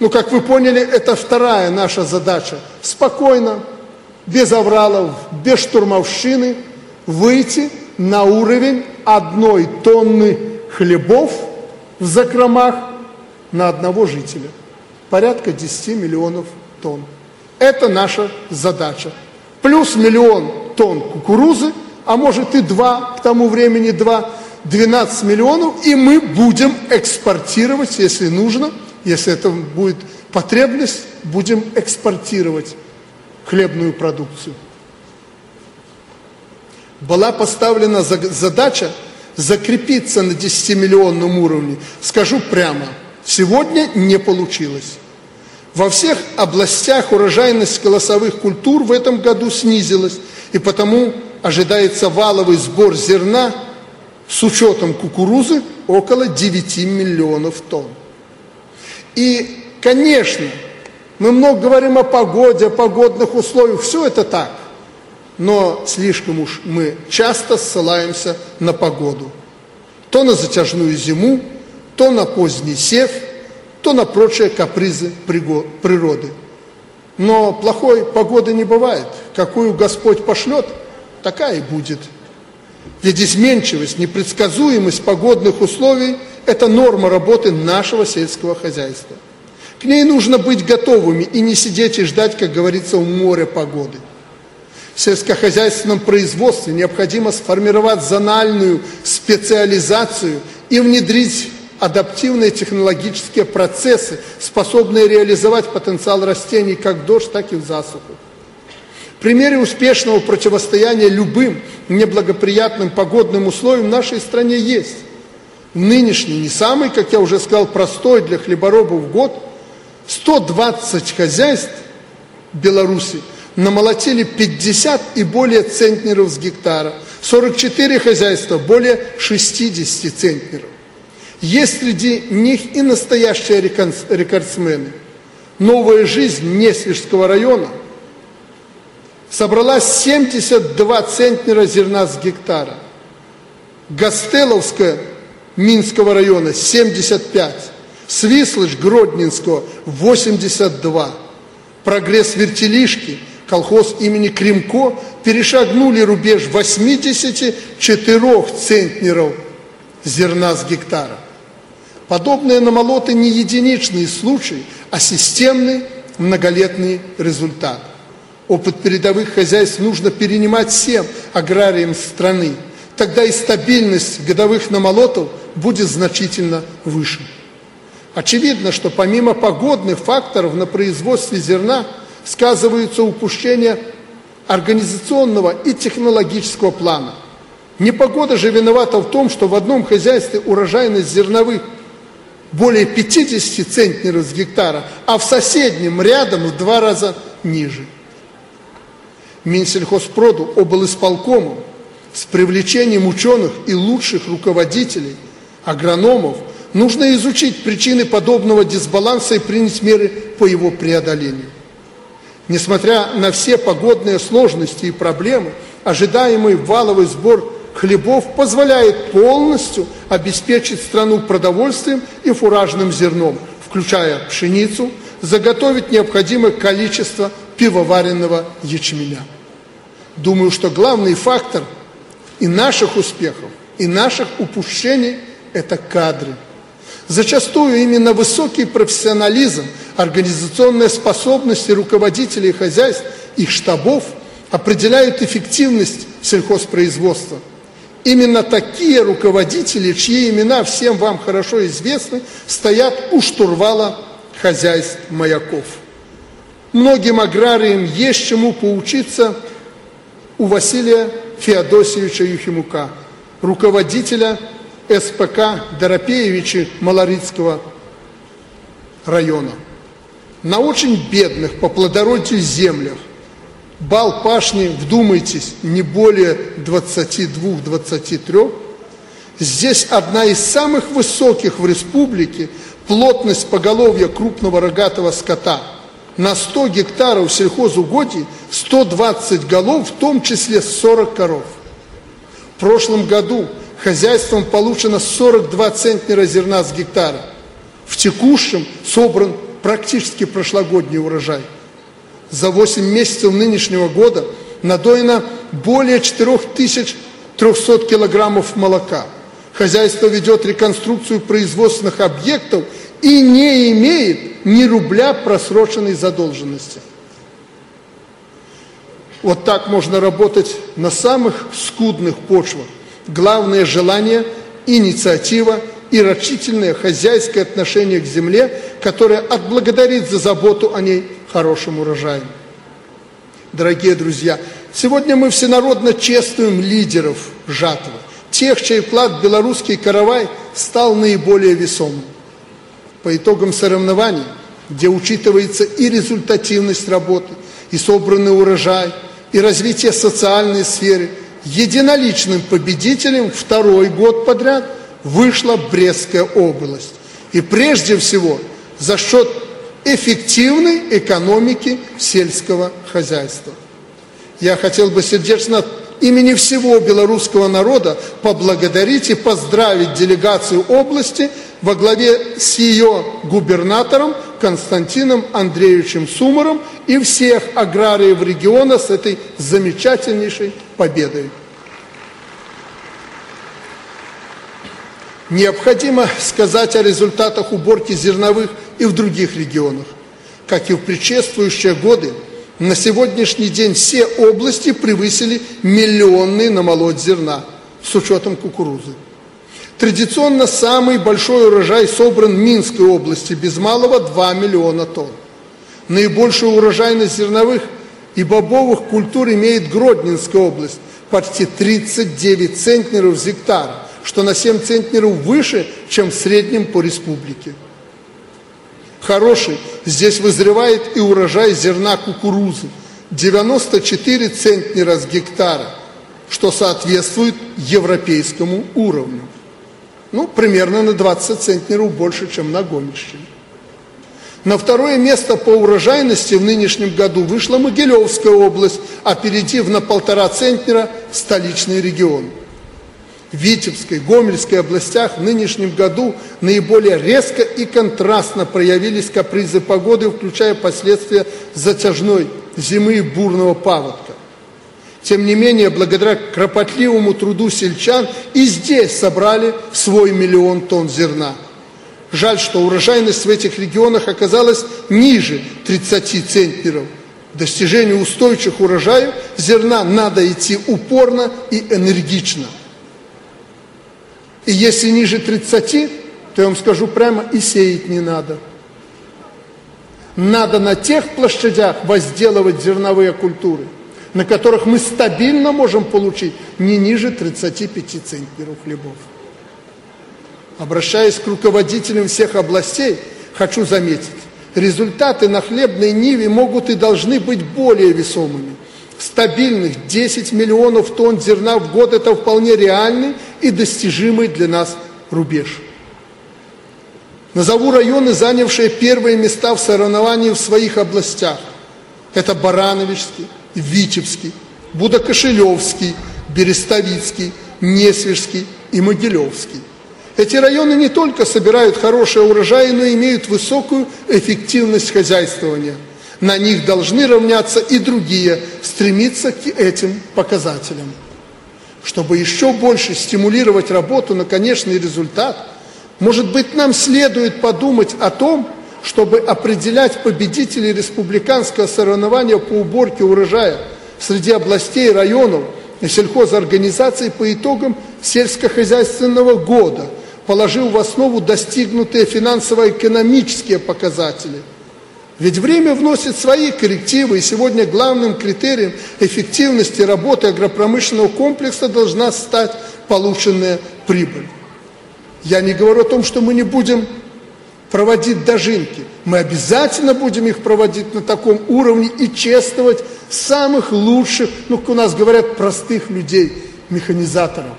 Ну, как вы поняли, это вторая наша задача. Спокойно, без авралов, без штурмовщины выйти на уровень одной тонны хлебов в закромах на одного жителя. Порядка 10 миллионов тонн. Это наша задача. Плюс миллион тонн кукурузы, а может и два, к тому времени два, 12 миллионов, и мы будем экспортировать, если нужно, если это будет потребность, будем экспортировать хлебную продукцию. Была поставлена задача закрепиться на 10-миллионном уровне. Скажу прямо, сегодня не получилось. Во всех областях урожайность колосовых культур в этом году снизилась, и потому ожидается валовый сбор зерна с учетом кукурузы около 9 миллионов тонн. И, конечно, мы много говорим о погоде, о погодных условиях, все это так. Но слишком уж мы часто ссылаемся на погоду. То на затяжную зиму, то на поздний сев, то на прочие капризы природы. Но плохой погоды не бывает. Какую Господь пошлет, такая и будет. Ведь изменчивость, непредсказуемость погодных условий – это норма работы нашего сельского хозяйства. К ней нужно быть готовыми и не сидеть и ждать, как говорится, у моря погоды. В сельскохозяйственном производстве необходимо сформировать зональную специализацию и внедрить адаптивные технологические процессы, способные реализовать потенциал растений как в дождь, так и в засуху. Примеры успешного противостояния любым неблагоприятным погодным условиям в нашей стране есть. Нынешний, не самый, как я уже сказал, простой для хлеборобов год, 120 хозяйств Беларуси намолотили 50 и более центнеров с гектара, 44 хозяйства более 60 центнеров. Есть среди них и настоящие рекордсмены. Новая жизнь Неслежского района собрала 72 центнера зерна с гектара. Гастеловская Минского района 75. Свислыч Гродненского 82. Прогресс Вертелишки, колхоз имени Кремко, перешагнули рубеж 84 центнеров зерна с гектара. Подобные намолоты не единичный случай, а системный многолетний результат. Опыт передовых хозяйств нужно перенимать всем аграриям страны. Тогда и стабильность годовых намолотов будет значительно выше. Очевидно, что помимо погодных факторов на производстве зерна сказываются упущения организационного и технологического плана. Непогода же виновата в том, что в одном хозяйстве урожайность зерновых – более 50 центнеров с гектара, а в соседнем рядом в два раза ниже. Минсельхозпроду облисполкомом с привлечением ученых и лучших руководителей, агрономов, нужно изучить причины подобного дисбаланса и принять меры по его преодолению. Несмотря на все погодные сложности и проблемы, ожидаемый валовый сбор хлебов позволяет полностью обеспечить страну продовольствием и фуражным зерном, включая пшеницу, заготовить необходимое количество пивоваренного ячменя. Думаю, что главный фактор и наших успехов, и наших упущений – это кадры. Зачастую именно высокий профессионализм, организационные способности руководителей хозяйств, их штабов определяют эффективность сельхозпроизводства – Именно такие руководители, чьи имена всем вам хорошо известны, стоят у штурвала хозяйств маяков. Многим аграриям есть чему поучиться у Василия Феодосевича Юхимука, руководителя СПК Доропеевича Малорицкого района. На очень бедных по плодородию землях бал пашни, вдумайтесь, не более 22-23. Здесь одна из самых высоких в республике плотность поголовья крупного рогатого скота. На 100 гектаров сельхозугодий 120 голов, в том числе 40 коров. В прошлом году хозяйством получено 42 центнера зерна с гектара. В текущем собран практически прошлогодний урожай – за 8 месяцев нынешнего года надоено более 4300 килограммов молока. Хозяйство ведет реконструкцию производственных объектов и не имеет ни рубля просроченной задолженности. Вот так можно работать на самых скудных почвах. Главное желание, инициатива и рачительное хозяйское отношение к земле, которое отблагодарит за заботу о ней хорошим урожаем. Дорогие друзья, сегодня мы всенародно чествуем лидеров жатвы, тех, чей вклад в белорусский каравай стал наиболее весомым. По итогам соревнований, где учитывается и результативность работы, и собранный урожай, и развитие социальной сферы, единоличным победителем второй год подряд вышла Брестская область. И прежде всего за счет эффективной экономики сельского хозяйства. Я хотел бы сердечно от имени всего белорусского народа поблагодарить и поздравить делегацию области во главе с ее губернатором Константином Андреевичем Сумаром и всех аграриев региона с этой замечательнейшей победой. Необходимо сказать о результатах уборки зерновых и в других регионах. Как и в предшествующие годы, на сегодняшний день все области превысили миллионный намолоть зерна с учетом кукурузы. Традиционно самый большой урожай собран в Минской области, без малого 2 миллиона тонн. Наибольшую урожайность зерновых и бобовых культур имеет Гродненская область, почти 39 центнеров с гектара, что на 7 центнеров выше, чем в среднем по республике. Хороший здесь вызревает и урожай зерна кукурузы – 94 центнера с гектара, что соответствует европейскому уровню ну, примерно на 20 центнеров больше, чем на Гомельщине. На второе место по урожайности в нынешнем году вышла Могилевская область, опередив на полтора центнера столичный регион. Витебской, Гомельской областях в нынешнем году наиболее резко и контрастно проявились капризы погоды, включая последствия затяжной зимы и бурного паводка. Тем не менее, благодаря кропотливому труду сельчан и здесь собрали свой миллион тонн зерна. Жаль, что урожайность в этих регионах оказалась ниже 30 центнеров. Достижению устойчивых урожаев зерна надо идти упорно и энергично. И если ниже 30, то я вам скажу прямо, и сеять не надо. Надо на тех площадях возделывать зерновые культуры – на которых мы стабильно можем получить не ниже 35 центнеров хлебов. Обращаясь к руководителям всех областей, хочу заметить, результаты на хлебной ниве могут и должны быть более весомыми. Стабильных 10 миллионов тонн зерна в год – это вполне реальный и достижимый для нас рубеж. Назову районы, занявшие первые места в соревновании в своих областях. Это Барановичский, Витебский, Будокошелевский, Берестовицкий, Несвежский и Могилевский. Эти районы не только собирают хорошие урожаи, но и имеют высокую эффективность хозяйствования. На них должны равняться и другие, стремиться к этим показателям. Чтобы еще больше стимулировать работу на конечный результат, может быть, нам следует подумать о том, чтобы определять победителей республиканского соревнования по уборке урожая среди областей, районов и сельхозорганизаций по итогам сельскохозяйственного года, положив в основу достигнутые финансово-экономические показатели. Ведь время вносит свои коррективы, и сегодня главным критерием эффективности работы агропромышленного комплекса должна стать полученная прибыль. Я не говорю о том, что мы не будем проводить дожинки. Мы обязательно будем их проводить на таком уровне и чествовать самых лучших, ну, у нас говорят, простых людей, механизаторов.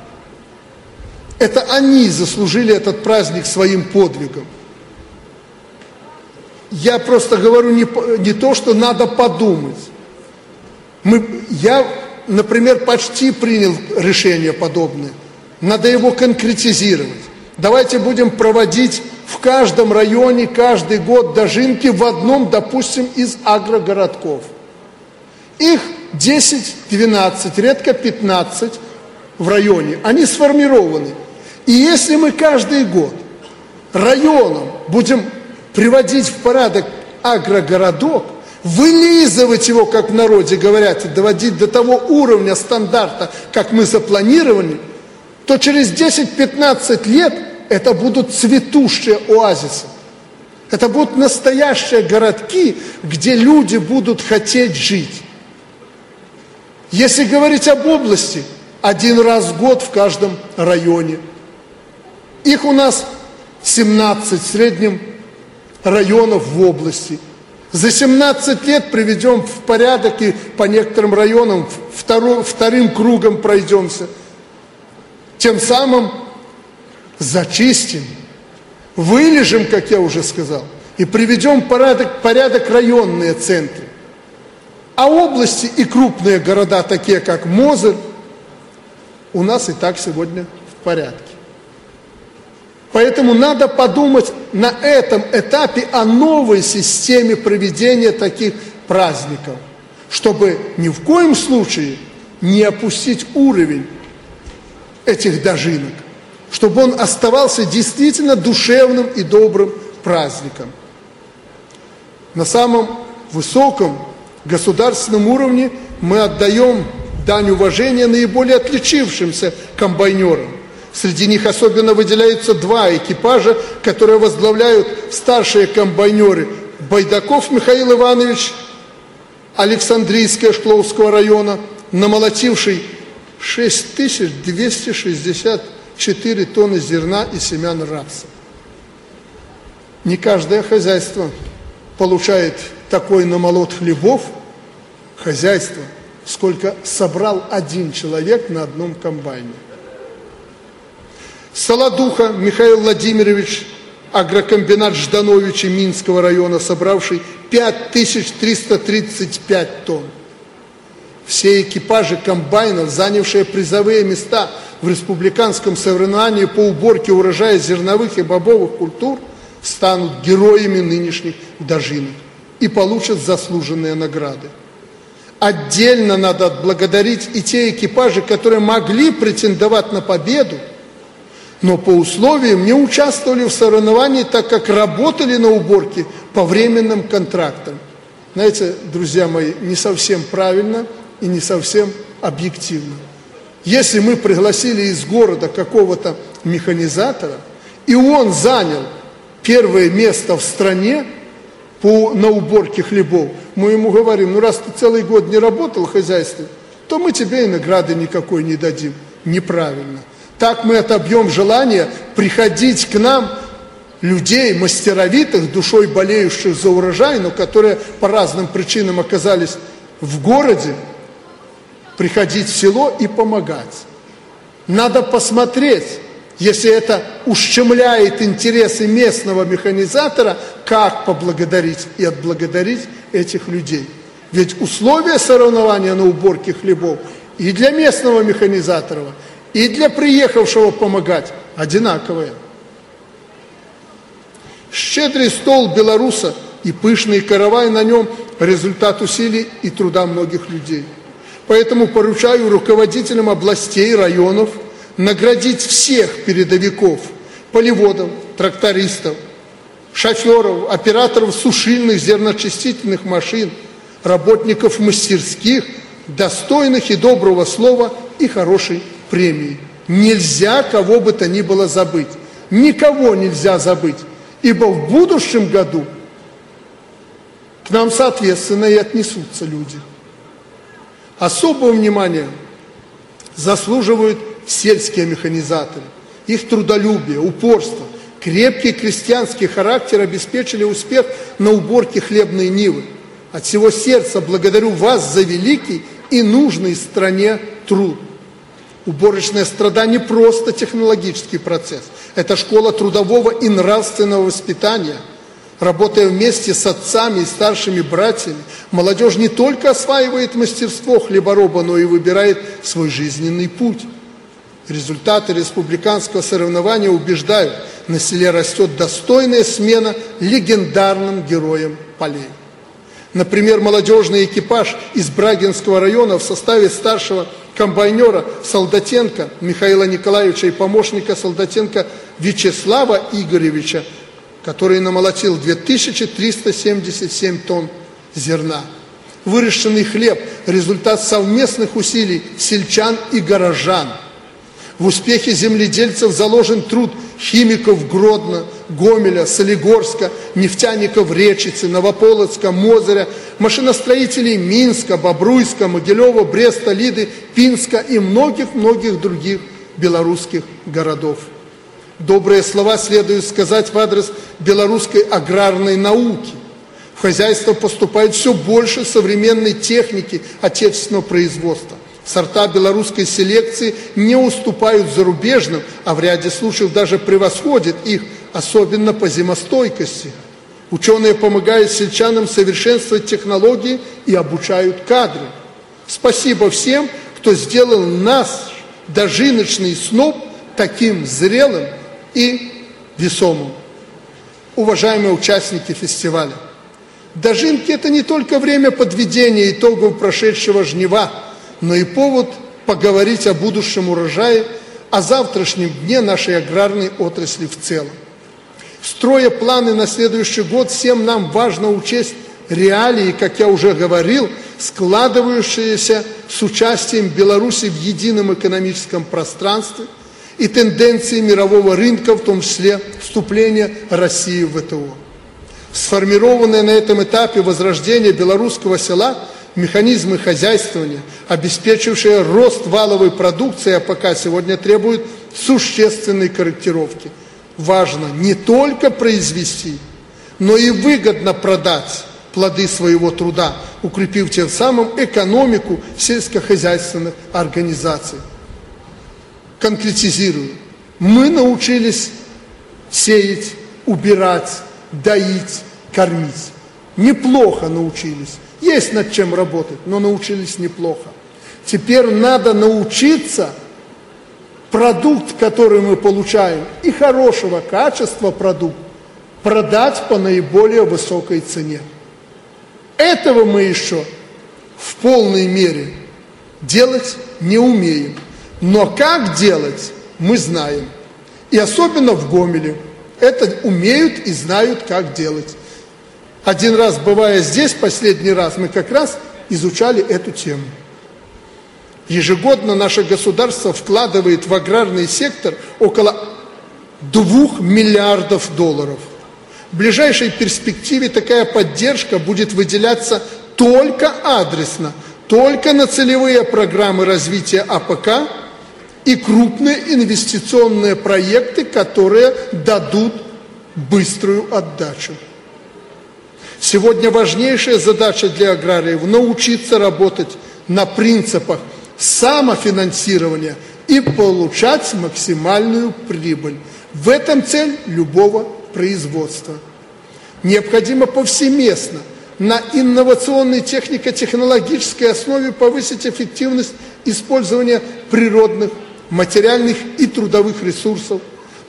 Это они заслужили этот праздник своим подвигом. Я просто говорю не, не то, что надо подумать. Мы, я, например, почти принял решение подобное. Надо его конкретизировать. Давайте будем проводить в каждом районе каждый год дожинки в одном, допустим, из агрогородков. Их 10-12, редко 15 в районе. Они сформированы. И если мы каждый год районом будем приводить в порядок агрогородок, вылизывать его, как в народе говорят, и доводить до того уровня стандарта, как мы запланировали, то через 10-15 лет – это будут цветущие оазисы. Это будут настоящие городки, где люди будут хотеть жить. Если говорить об области, один раз в год в каждом районе. Их у нас 17 в среднем районов в области. За 17 лет приведем в порядок и по некоторым районам вторым, вторым кругом пройдемся. Тем самым зачистим, вылежим, как я уже сказал, и приведем порядок, порядок районные центры. А области и крупные города, такие как Мозырь, у нас и так сегодня в порядке. Поэтому надо подумать на этом этапе о новой системе проведения таких праздников, чтобы ни в коем случае не опустить уровень этих дожинок, чтобы он оставался действительно душевным и добрым праздником. На самом высоком государственном уровне мы отдаем дань уважения наиболее отличившимся комбайнерам – Среди них особенно выделяются два экипажа, которые возглавляют старшие комбайнеры. Байдаков Михаил Иванович, Александрийского Шкловского района, намолотивший 6264 тонны зерна и семян рапса. Не каждое хозяйство получает такой намолот хлебов, хозяйство, сколько собрал один человек на одном комбайне. Солодуха Михаил Владимирович, агрокомбинат Ждановича Минского района, собравший 5335 тонн. Все экипажи комбайнов, занявшие призовые места в республиканском соревновании по уборке урожая зерновых и бобовых культур, станут героями нынешних дожинок и получат заслуженные награды. Отдельно надо отблагодарить и те экипажи, которые могли претендовать на победу – но по условиям не участвовали в соревновании, так как работали на уборке по временным контрактам. Знаете, друзья мои, не совсем правильно и не совсем объективно. Если мы пригласили из города какого-то механизатора, и он занял первое место в стране по, на уборке хлебов, мы ему говорим, ну раз ты целый год не работал в хозяйстве, то мы тебе и награды никакой не дадим. Неправильно. Так мы отобьем желание приходить к нам людей мастеровитых, душой болеющих за урожай, но которые по разным причинам оказались в городе, приходить в село и помогать. Надо посмотреть, если это ущемляет интересы местного механизатора, как поблагодарить и отблагодарить этих людей. Ведь условия соревнования на уборке хлебов и для местного механизатора, и для приехавшего помогать одинаковые. Щедрый стол белоруса и пышный каравай на нем – результат усилий и труда многих людей. Поэтому поручаю руководителям областей, районов наградить всех передовиков, полеводов, трактористов, шоферов, операторов сушильных зерночистительных машин, работников мастерских, достойных и доброго слова и хорошей премии. Нельзя кого бы то ни было забыть. Никого нельзя забыть. Ибо в будущем году к нам, соответственно, и отнесутся люди. Особого внимания заслуживают сельские механизаторы. Их трудолюбие, упорство, крепкий крестьянский характер обеспечили успех на уборке хлебной нивы. От всего сердца благодарю вас за великий и нужный стране труд. Уборочная страда не просто технологический процесс. Это школа трудового и нравственного воспитания. Работая вместе с отцами и старшими братьями, молодежь не только осваивает мастерство хлебороба, но и выбирает свой жизненный путь. Результаты республиканского соревнования убеждают, на селе растет достойная смена легендарным героям полей. Например, молодежный экипаж из Брагинского района в составе старшего комбайнера Солдатенко Михаила Николаевича и помощника Солдатенко Вячеслава Игоревича, который намолотил 2377 тонн зерна. Выращенный хлеб – результат совместных усилий сельчан и горожан. В успехе земледельцев заложен труд химиков Гродно, Гомеля, Солигорска, нефтяников Речицы, Новополоцка, Мозыря, машиностроителей Минска, Бобруйска, Могилева, Бреста, Лиды, Пинска и многих-многих других белорусских городов. Добрые слова следует сказать в адрес белорусской аграрной науки. В хозяйство поступает все больше современной техники отечественного производства. Сорта белорусской селекции не уступают зарубежным, а в ряде случаев даже превосходят их, особенно по зимостойкости. Ученые помогают сельчанам совершенствовать технологии и обучают кадры. Спасибо всем, кто сделал нас, дожиночный сноп, таким зрелым и весомым. Уважаемые участники фестиваля, Дожинки – это не только время подведения итогов прошедшего жнива, но и повод поговорить о будущем урожае, о завтрашнем дне нашей аграрной отрасли в целом. Строя планы на следующий год, всем нам важно учесть реалии, как я уже говорил, складывающиеся с участием Беларуси в едином экономическом пространстве и тенденции мирового рынка, в том числе вступления России в ВТО. Сформированные на этом этапе возрождения белорусского села механизмы хозяйствования, обеспечившие рост валовой продукции АПК, сегодня требуют существенной корректировки. Важно не только произвести, но и выгодно продать плоды своего труда, укрепив тем самым экономику сельскохозяйственных организаций. Конкретизирую. Мы научились сеять, убирать, доить, кормить. Неплохо научились. Есть над чем работать, но научились неплохо. Теперь надо научиться продукт, который мы получаем, и хорошего качества продукт, продать по наиболее высокой цене. Этого мы еще в полной мере делать не умеем. Но как делать, мы знаем. И особенно в Гомеле – это умеют и знают, как делать. Один раз, бывая здесь, последний раз, мы как раз изучали эту тему. Ежегодно наше государство вкладывает в аграрный сектор около 2 миллиардов долларов. В ближайшей перспективе такая поддержка будет выделяться только адресно, только на целевые программы развития АПК – и крупные инвестиционные проекты, которые дадут быструю отдачу. Сегодня важнейшая задача для аграриев – научиться работать на принципах самофинансирования и получать максимальную прибыль. В этом цель любого производства. Необходимо повсеместно на инновационной технико-технологической основе повысить эффективность использования природных материальных и трудовых ресурсов,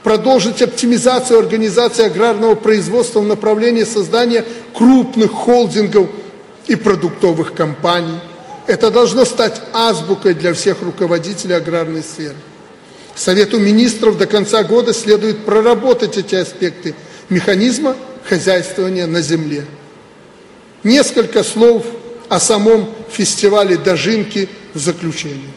продолжить оптимизацию организации аграрного производства в направлении создания крупных холдингов и продуктовых компаний. Это должно стать азбукой для всех руководителей аграрной сферы. Совету министров до конца года следует проработать эти аспекты механизма хозяйствования на земле. Несколько слов о самом фестивале «Дожинки» в заключение.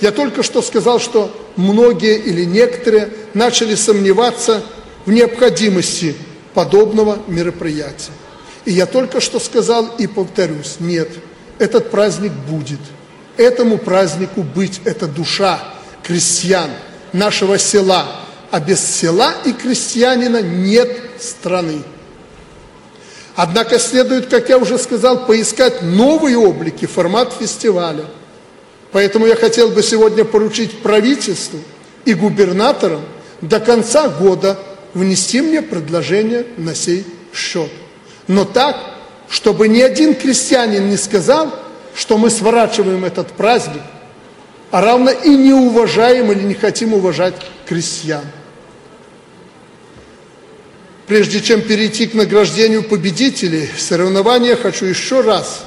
Я только что сказал, что многие или некоторые начали сомневаться в необходимости подобного мероприятия. И я только что сказал и повторюсь, нет, этот праздник будет. Этому празднику быть – это душа крестьян нашего села. А без села и крестьянина нет страны. Однако следует, как я уже сказал, поискать новые облики, формат фестиваля – Поэтому я хотел бы сегодня поручить правительству и губернаторам до конца года внести мне предложение на сей счет. Но так, чтобы ни один крестьянин не сказал, что мы сворачиваем этот праздник, а равно и не уважаем или не хотим уважать крестьян. Прежде чем перейти к награждению победителей соревнования, хочу еще раз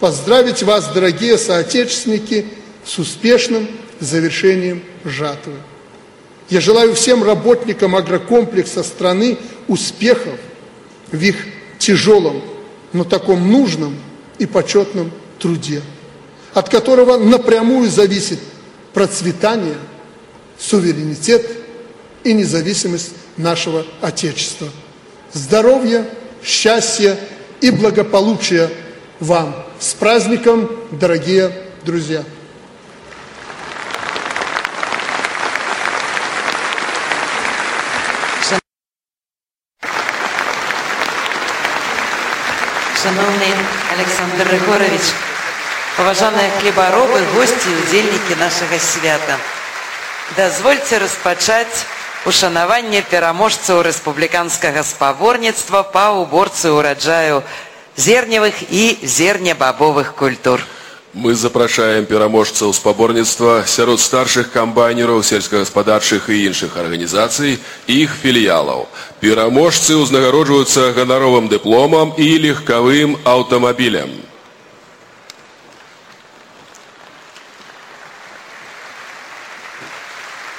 поздравить вас, дорогие соотечественники, с успешным завершением жатвы. Я желаю всем работникам агрокомплекса страны успехов в их тяжелом, но таком нужном и почетном труде, от которого напрямую зависит процветание, суверенитет и независимость нашего Отечества. Здоровья, счастья и благополучия вам! С праздником, дорогие друзья! Шановний Александр Рыгорович, уважаемые хлеборобы, гости и удельники нашего свята, дозвольте распачаць ушанаванне пераможцаў рэспубліканскага спаборніцтва па уборцы ўраджаю зерневых и зернебобовых культур. Мы запрашаем пераможцаў спаборніцтва сярод старшых камбайнераў сельскагаспадарчых і іншых арганізацый і іх філіялаў. Пераможцы ўзнагароджваюцца ганаровым дыпломам і легкавым аўтамабілем.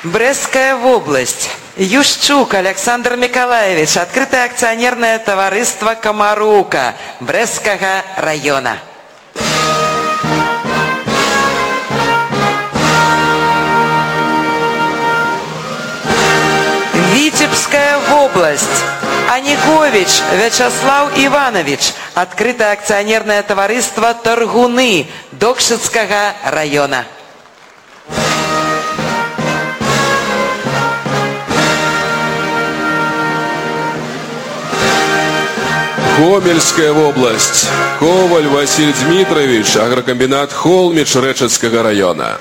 Брестская область. Ющук Александр Николаевич. Открытое акционерное товариство «Комарука» Брестского района. Витебская область. Анигович Вячеслав Иванович. Открытое акционерное товариство «Торгуны» Докшицкого района. Гомельская область. Коваль Василий Дмитрович, агрокомбинат Холмич Речетского района.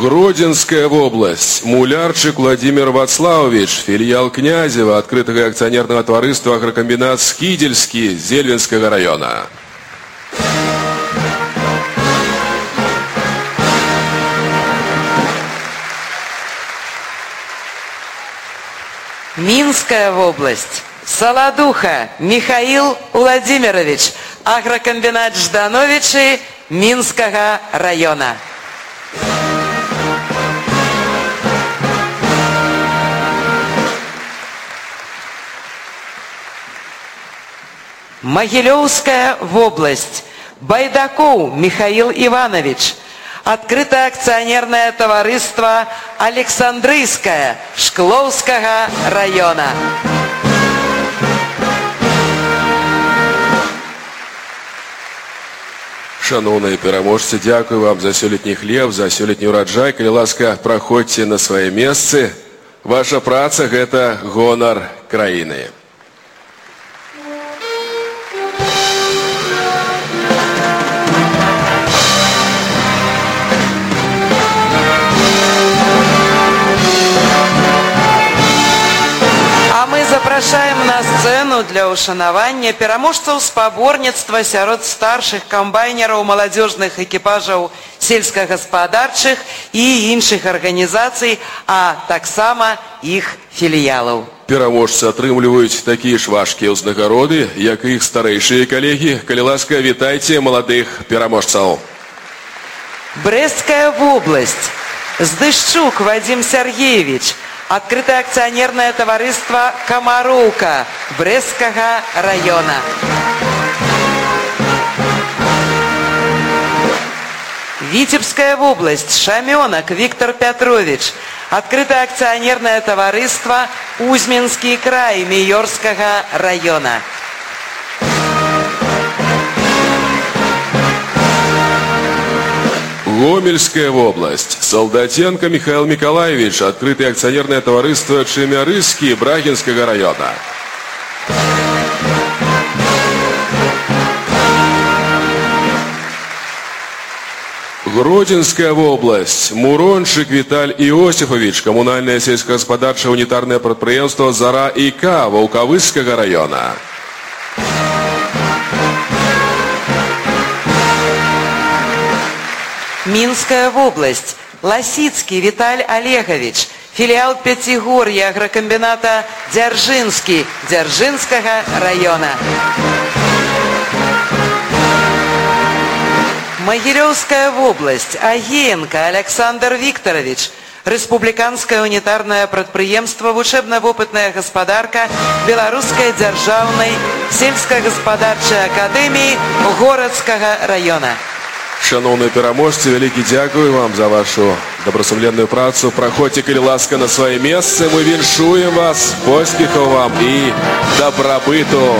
Гродинская область. Мулярчик Владимир Вацлавович, филиал Князева, открытого акционерного товариства агрокомбинат Скидельский Зельвинского района. Минская область. Солодуха Михаил Владимирович, агрокомбинат Ждановичи Минского района. Могилевская область. Байдаков Михаил Иванович. Открытое акционерное товариство Александрийское Шкловского района. Шановные пераможцы, дякую вам за сёлетні хлеб, за сёлетні ураджай. Калі ласка, праходзьце на свае месцы. Ваша праца гэта гонар краіны. запрашаем на сцэну для ўшанавання пераможцаў спаборніцтва сярод старшых камбайнераў маладзёжных экіпажаў сельскагаспадарчых і іншых арганізацый, а таксама іх філіялаў. Пераможцы атрымліваюць такія ж важкія ўзнагароды, як і іх старэйшыя калегі. Калі ласка, вітайце маладых пераможцаў. Брестская область. Сдыщук Вадим Сергеевич. Открытое акционерное товариство «Комаровка» Брестского района. Витебская область. Шаменок Виктор Петрович. Открытое акционерное товариство «Узминский край» Майорского района. Гомельская область. Солдатенко Михаил Николаевич, открытое акционерное товариство Чемярыски Брагинского района. Гродзенская область. Мурончик Виталь Иосифович, коммунальное сельскохозяйственное унитарное предприятие «Зара ИК» Волковыского района. Минская область. Лосицкий Виталь Олегович. Филиал Пятигорья агрокомбината Дзержинский Дзержинского района. Могилевская область. Агеенко Александр Викторович. Республиканское унитарное предприемство вучебно-опытная господарка Белорусской державной сельскохозяйственной академии Городского района. Шановні пераможці, вялікі дзякую вам за вашу добросумленную працу. Праходзьце, калі ласка, на свае месцы. Мы віншуем вас, поспехаў вам і дабрабыту.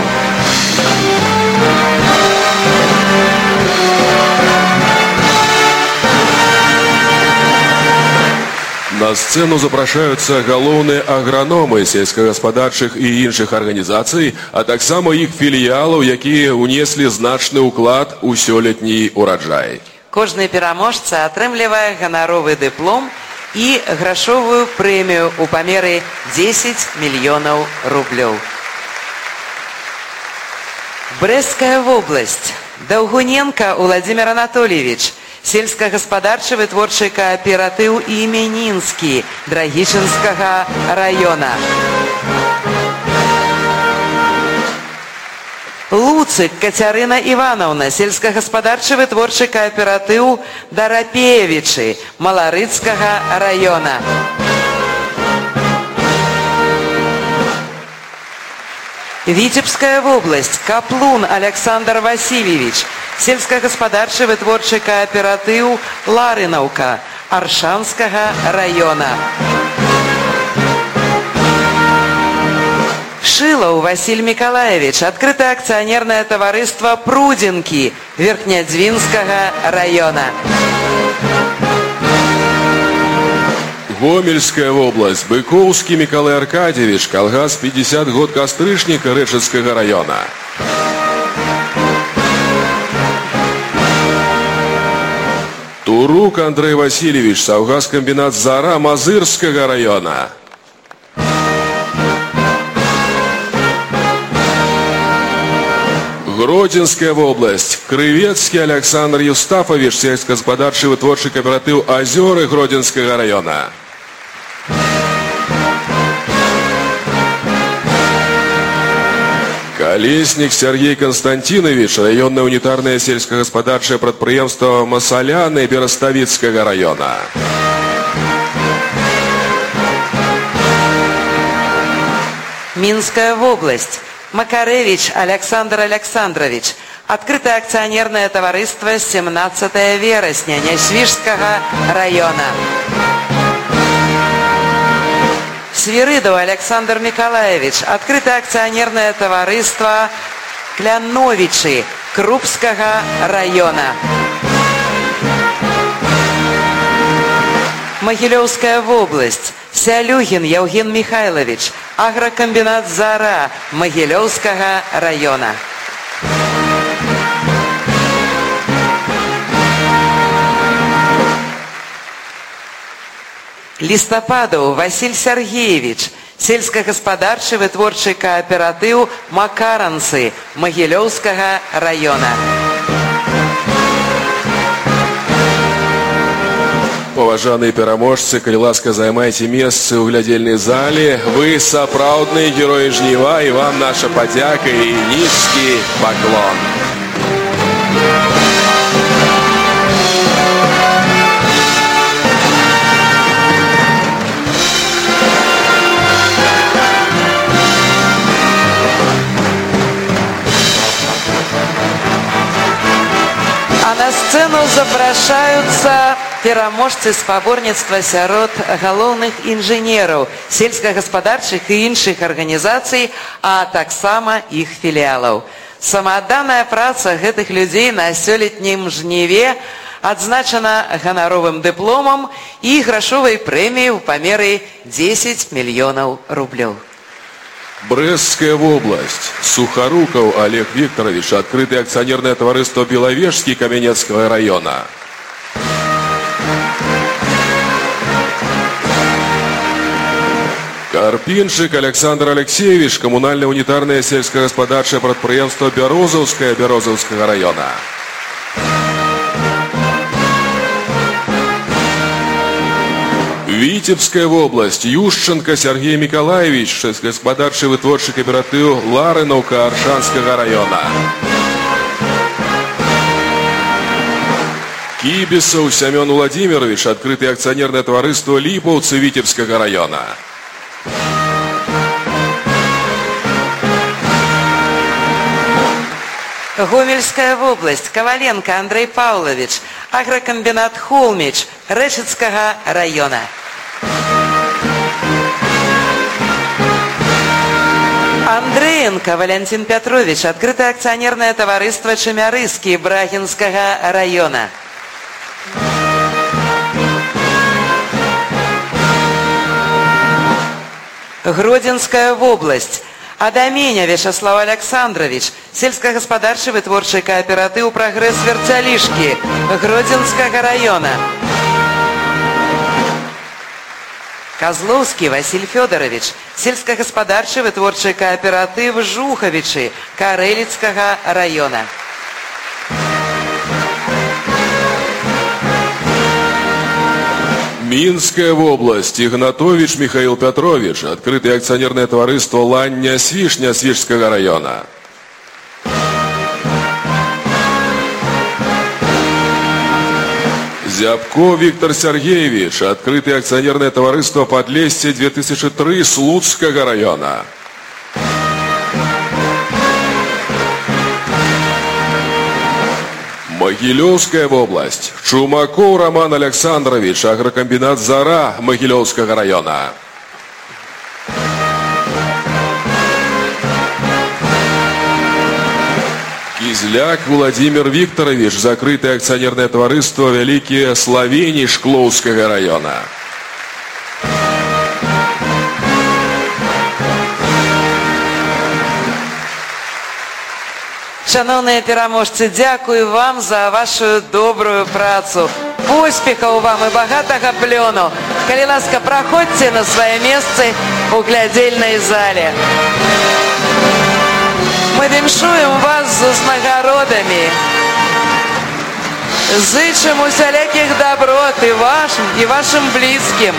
На сцэну запрашаюцца галоўныя аграномы сельскагаспадарчых і іншых арганізацый, а таксама іх філіялаў, якія ўнеслі значны ўклад у сёлетні ураджай. Кожны пераможца атрымлівае ганаровы дыплом і грашовую прэмію ў памеры 10 мільёнаў рублёў. Брэская вобласць. Даўгуненко Владимир Анатольевич, сельскагаспадарчы вытворчы кааператыў іменінскі драгічынскага района. Луцык Кацярына Івановна, сельскагаспадарчы вытворчы кааператыў Дарапевічы Маларыцкага района. Витебская область. Каплун Александр Васильевич. Сельскагаспадарчы вытворчы кааператыў Ларынаўка Аршанскага района. Шилов Василий Николаевич, открытое акционерное товариство «Прудинки» Верхнядзвинского района. Гомельская область. Быковский Миколай Аркадьевич, колгас 50 год кострышника Речетского района. Турук Андрей Васильевич, Саугаз-комбинат «Зара» Мазырского района. Гродзенская область. Крывецкий Александр Юстафович, сельскохозяйственный вытворчий кооператив «Озеры» Гродзенского района. Колесник Сергей Константинович, районное унитарное сельскохозяйственное предприятие Масоляны Берестовицкого района. Минская область. Макаревич Александр Александрович. Открытое акционерное товариство 17 вересня Нясвижского района. Свиридов Александр Николаевич. Открытое акционерное товариство Кляновичи Крупского района. Могилевская область. Сялюгин Яўген Михайлович, агрокомбинат «Зара» Могилевского района. Листопадов Василь Сергеевич, сельскохозяйственный вытворчий кооператив «Макаранцы» Могилевского района. Паважаныя пераможцы, калі ласка займайце месцы ў глядзельнай зале. Вы сапраўдныя героі жніва і вам наша падзяка і нізкі паклон. А на сцену запрашаюцца пераможцы спаборніцтва сярод галоўных інжынераў сельскагаспадарчых і іншых арганізацый, а таксама іх філіялаў. Самаадданая праца гэтых людзей на сёлетнім жніве адзначана ганаровым дыпломам і грашовай прэміяй у памеры 10 мільёнаў рублёў. Брестская область. Сухоруков Олег Викторович, открытое акционерное товариство Беловежский Каменецкого района. Карпинчик Александр Алексеевич, коммунальное унитарное сельскохозяйственное предприятие Берозовское Берозовского района. Витебская область. Ющенко Сергей Николаевич, сельскохозяйственный вытворчий кооператив Ларыновка Аршанского района. Кибисов Семен Владимирович, открытое акционерное товариство Липовцы Витебского района. Гомельская область. Коваленко Андрей Павлович. Агрокомбинат Холмич Решетского района. Андреенко Валентин Петрович. Открытое акционерное товариство Чемярыски Брагинского района. Гродзенская область. Адаменя Вячеслав Александрович, сельскохозяйственный вытворчий кооператив «Прогресс Вертялишки» Гродзенского района. Козловский Василь Федорович, сельскохаспадарчы вытворчы кооператив Жуховичи Карелицкого района. Минская область. Игнатович Михаил Петрович. Открытое акционерное товариство «Ланья Свишня» Свижского района. Зябко Виктор Сергеевич. Открытое акционерное товариство «Подлесье 2003» Слуцкого района. Могилевская область. Чумаков Роман Александрович, агрокомбинат «Зара» Могилевского района. Кизляк Владимир Викторович, закрытое акционерное товариство «Великие Словени» Шкловского района. Шановні переможці, дякую вам за вашу добрую працу. Успіхаў вам і багатага плёну. Калі ласка, праходзьце на свае месцы у глядзельнай зале. Мы віншуем вас з узнагародамі. Зычым усялякіх доброт і вашим, і вашим блізкім.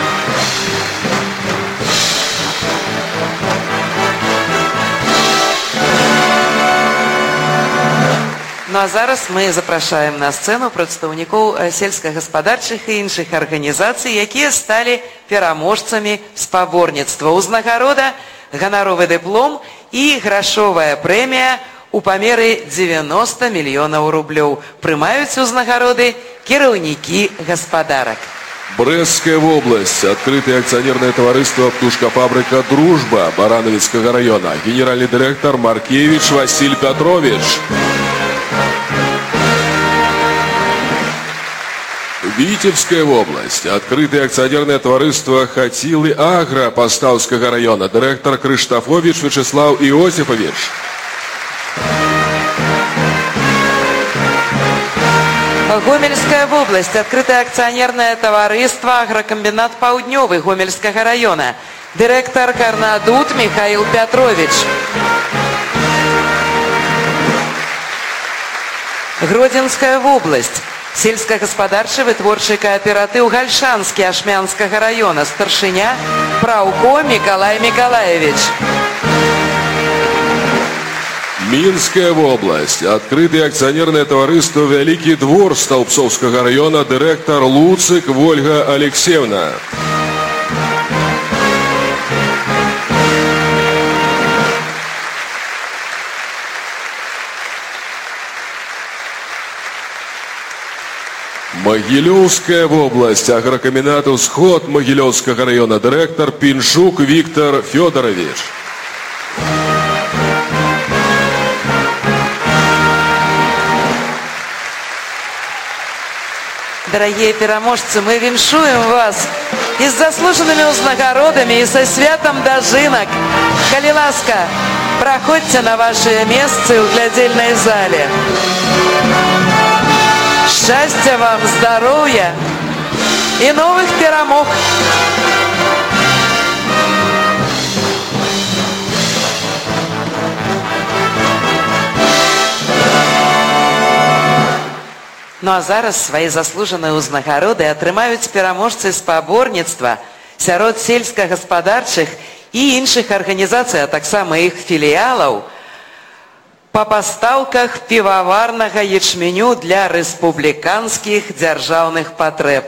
Ну а зараз мы запрашаем на сцэну прадстаўнікоў э, сельскагаспадарчых і іншых арганізацый, якія сталі пераможцамі спаборніцтва. Узнагарода, ганаровы дыплом і грашовая прэмія у памеры 90 мільёнаў рублёў. Прымаюць узнагароды кіраўнікі гаспадарак. Брестская область. Открытое акционерное товариство «Птушка-фабрика «Дружба» Барановицкого района. Генеральный директор Маркевич Василий Петрович. Витебская область. Открытое акционерное товариство «Хатилы Агро» Поставского района. Директор Крыштафович Вячеслав Иосифович. Гомельская область. Открытое акционерное товариство «Агрокомбинат Пауднёвый» Гомельского района. Директор Карнадут Михаил Петрович. Гродзенская область Сельскохаспадарчы вытворчы кааператыў Гальшанскі Ашмянскага района. Старшыня Праўко Миколай Миколаевич. Минская область. Открытое акционерное товариство «Великий двор» Столбцовского района. Директор Луцик Вольга Алексеевна. Могилевская область. Агрокомбинат «Усход» Могилевского района. Директор Пиншук Виктор Федорович. Дорогие пераможцы, мы віншуем вас и с заслуженными узнагародами, и со святом дожинок. Калі ласка, проходьте на ваши месцы в глядельной зале. Счастья вам, здоровья и новых перемог. Ну а зараз свае заслужаныя ўзнагароды атрымаюць пераможцы спаборніцтва сярод сельскагаспадарчых і іншых арганізацый, а таксама іх філіялаў па пастаўках піваварнага ячменю для рэспубліканскіх дзяржаўных патрэб.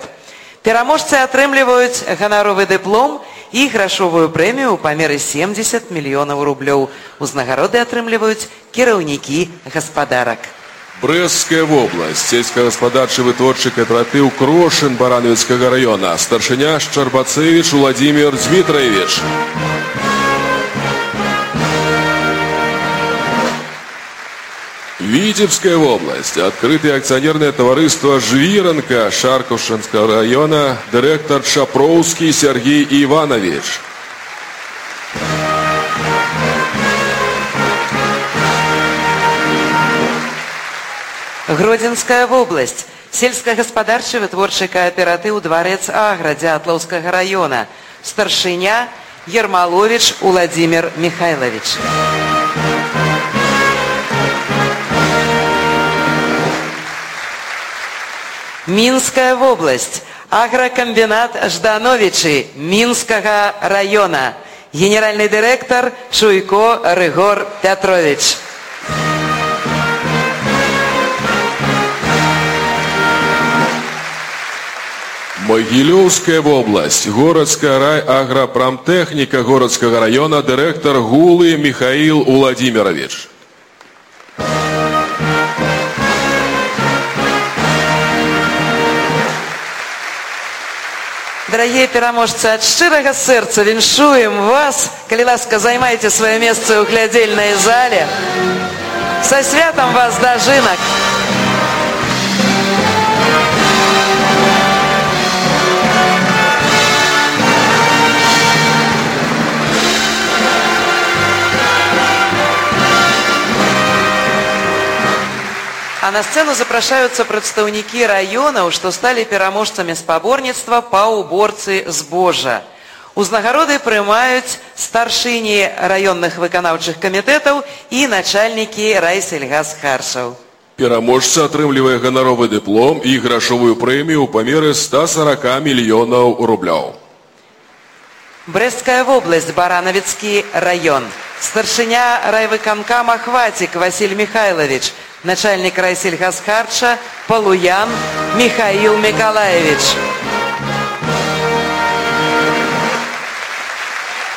Пераможцы атрымліваюць ганаровы дыплом і грашовую прэмію ў памеры 70 мільёнаў рублёў. Узнагароды атрымліваюць кіраўнікі гаспадарак. Брестская область. Сельскохозяйственный вытворчий кооператив Крошин Барановицкого района. Старшиня Щербацевич Владимир Дмитриевич. Витебская область. Открытое акционерное товариство «Жвиронка» Шарковшинского района. Директор Шапровский Сергей Иванович. Гродзенская область. Сельскохаспадарчы вытворчы кааператыў дварэц Агра Дзятлаўскага района. старшыня Ермалович Владимир Михайлович. Минская область. Агрокомбинат Ждановичи Минского района. Генеральный директор Шуйко Рыгор Петрович. Могилевская область, городская райагропромтехника городского района, директор Гулы Михаил Владимирович. Дорогие пераможцы, от шчырага сердца віншуем вас, калі ласка, займайте свое место ў глядзельнай зале. Со святом вас, дожинок! На сцену запрашаюцца прадстаўнікі раёнаў, што сталі пераможцамі спаборніцтва па уборцы збожжа. Узнагароды прымаюць старшыні раённых выканаўчых камітэтаў і начальнікі райсельгасхаршаў. Пераможца атрымлівае ганаровы дыплом і грашовую прэмію ў памеры 140 мільёнаў рублёў. Брестская вобласць, Баранавіцкі раён. Старшыня райвыканкама Хватик Василь Михайлович, начальник райсельхозхарча Полуян Михаил Николаевич.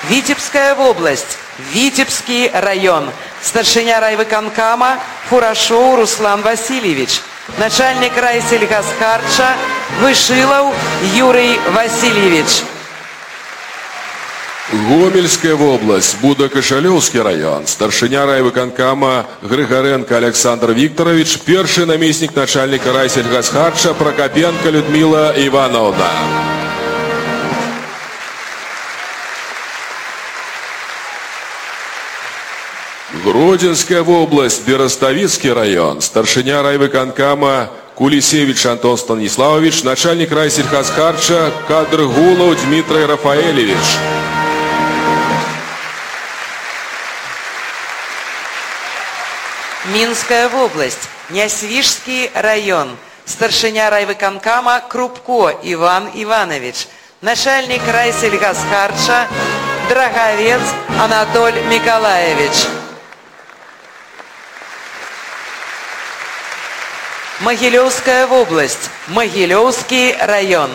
Витебская область, Витебский район. Старшиня райвыконкама Фурашоу Руслан Васильевич. Начальник райсельхозхарча Вышилов Юрий Васильевич. Гомельская область, Будо-Кашалёўскі район, старшыня райвыканкама Грыгаренко Александр Викторович, першы намеснік начальника райсельгасхарча Прокопенко Людмила Ивановна. Гродзенская область, Берестовицкий район, старшыня райвыканкама Кулисевич Антон Станиславович, начальник райсельхозхарча Кадргулов Дмитрий Рафаэлевич. Минская область, Нясвижский район, старшиня райвыконкама Крупко Иван Иванович, начальник райсельгасхарча Драговец Анатоль Николаевич. Могилевская область, Могилевский район.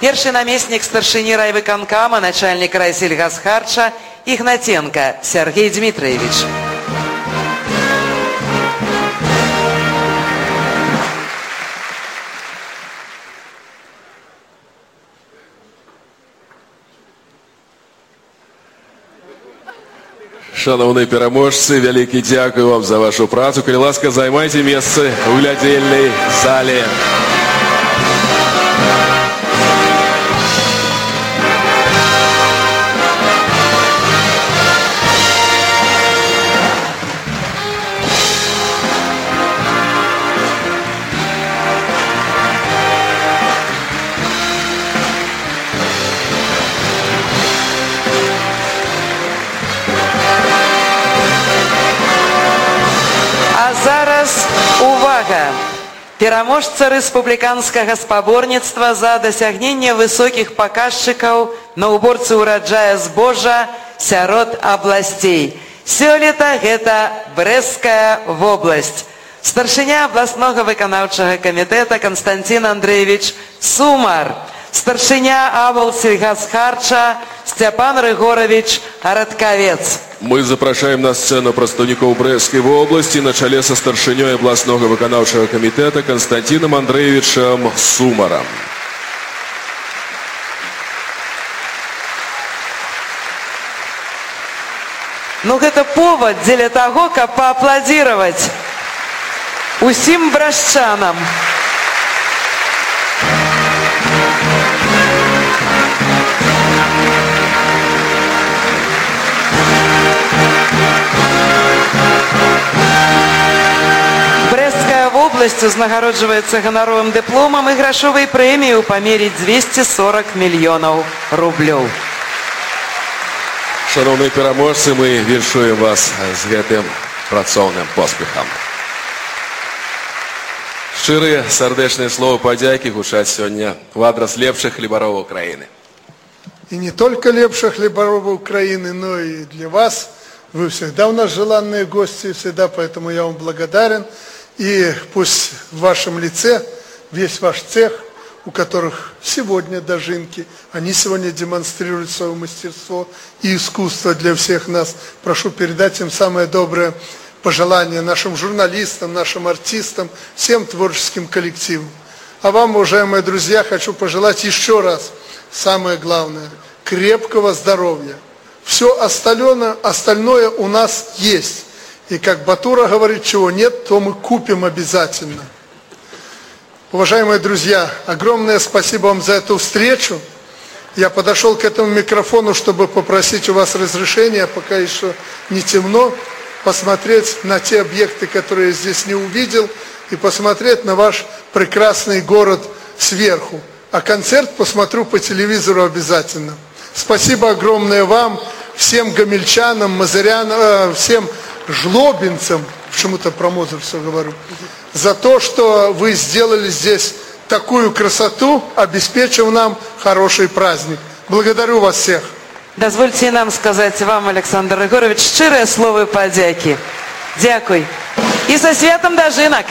Перший наместник старшини райвыконкама, начальник райсельгасхарча Игнатенко Сергей Дмитриевич. Шановні переможці, великий дякую вам за вашу працю. Коли ласка, займайте місце у глядельній залі. Пераможца рэспубліканскага спаборніцтва за дасягненне высокіх паказчыкаў на уборцы ўраджая збожжа сярод абласцей. Сёлета гэта Брэская вобласць. Старшыня абласнога выканаўчага камітэта Константин Андреевич Сумар. Старшыня Абал сельгасхарча Степан Рыгорович Радкавец. Мы запрашаем на сцену прадстаўнікоў Брэскай вобласці на чале са старшынёй абласнога выканаўчага камітэта Константином Андреевичем Сумаром. Ну гэта повод дзеля таго, каб паапладзіраваць усім брашчанам. Брэсцкая вобласць узнагароджваецца ганаровым дыпломам і грашовай прэміяй у памере 240 мільёнаў рублёў. Шановні переможці, ми віншуємо вас з гэтым працоўным поспехам. Шчырыя сардэчныя словы падзякі гучаць сёння в адрас лепшых хлебаров Украины. И не только лепших хлебаров Украины, но и для вас. Вы всегда у нас желанные гости, всегда, поэтому я вам благодарен. И пусть в вашем лице весь ваш цех – у которых сегодня дожинки. Они сегодня демонстрируют свое мастерство и искусство для всех нас. Прошу передать им самое доброе пожелание нашим журналистам, нашим артистам, всем творческим коллективам. А вам, уважаемые друзья, хочу пожелать еще раз, самое главное, крепкого здоровья. Все остальное, остальное у нас есть. И как Батура говорит, чего нет, то мы купим обязательно. Уважаемые друзья, огромное спасибо вам за эту встречу. Я подошел к этому микрофону, чтобы попросить у вас разрешения, пока еще не темно, посмотреть на те объекты, которые я здесь не увидел, и посмотреть на ваш прекрасный город сверху. А концерт посмотрю по телевизору обязательно. Спасибо огромное вам, всем гамельчанам, мазырянам, э, всем жлобинцам, почему-то про Мозер все говорю, за то, что вы сделали здесь такую красоту, обеспечив нам хороший праздник. Благодарю вас всех. Дозвольте нам сказать вам, Александр Егорович, щирые словы подяки. Дякуй. И со святом дожинок.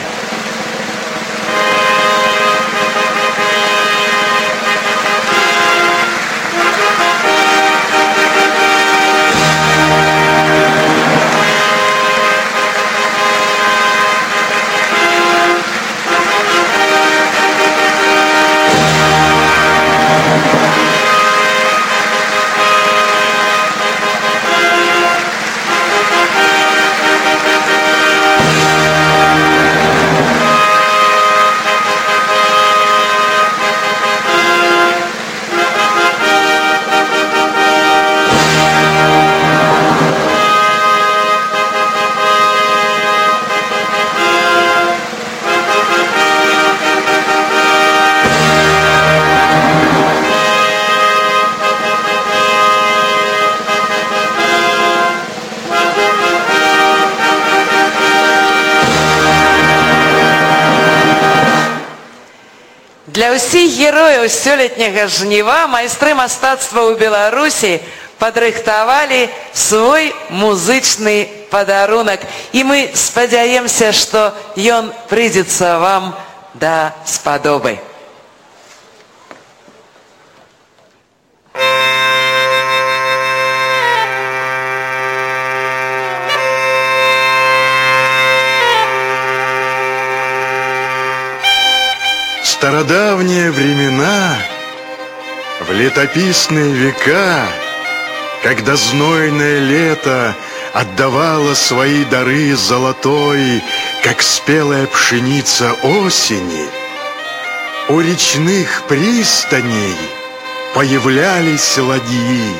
ўсіх герояў сёлетняга жніва майстры мастацтва ў беларусі падрыхтавалі свой музычны падарунак і мы спадзяемся што ён прыйдзецца вам да спадобы Стародавние времена, в летописные века, когда знойное лето отдавало свои дары золотой, как спелая пшеница осени, у речных пристаней появлялись ладьи,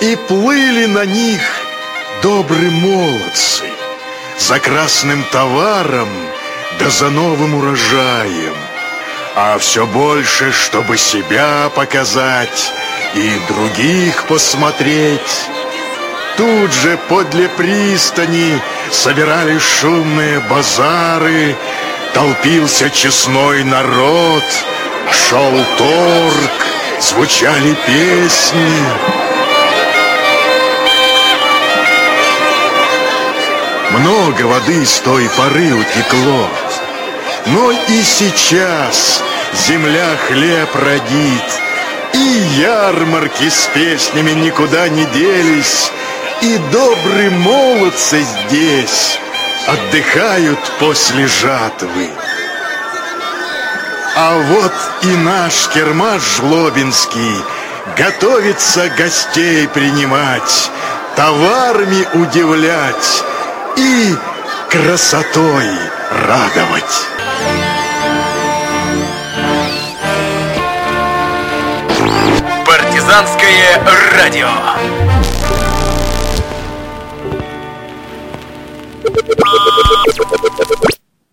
и плыли на них добрые молодцы. За красным товаром – да за новым урожаем, а все больше, чтобы себя показать и других посмотреть. Тут же подле пристани собирались шумные базары, толпился честной народ, шел торг, звучали песни. Много воды с той поры утекло, но и сейчас земля хлеб родит, и ярмарки с песнями никуда не делись, и добрые молодцы здесь отдыхают после жатвы. А вот и наш кермаш Жлобинский готовится гостей принимать, товарами удивлять, и красотой радовать. Партизанское радио.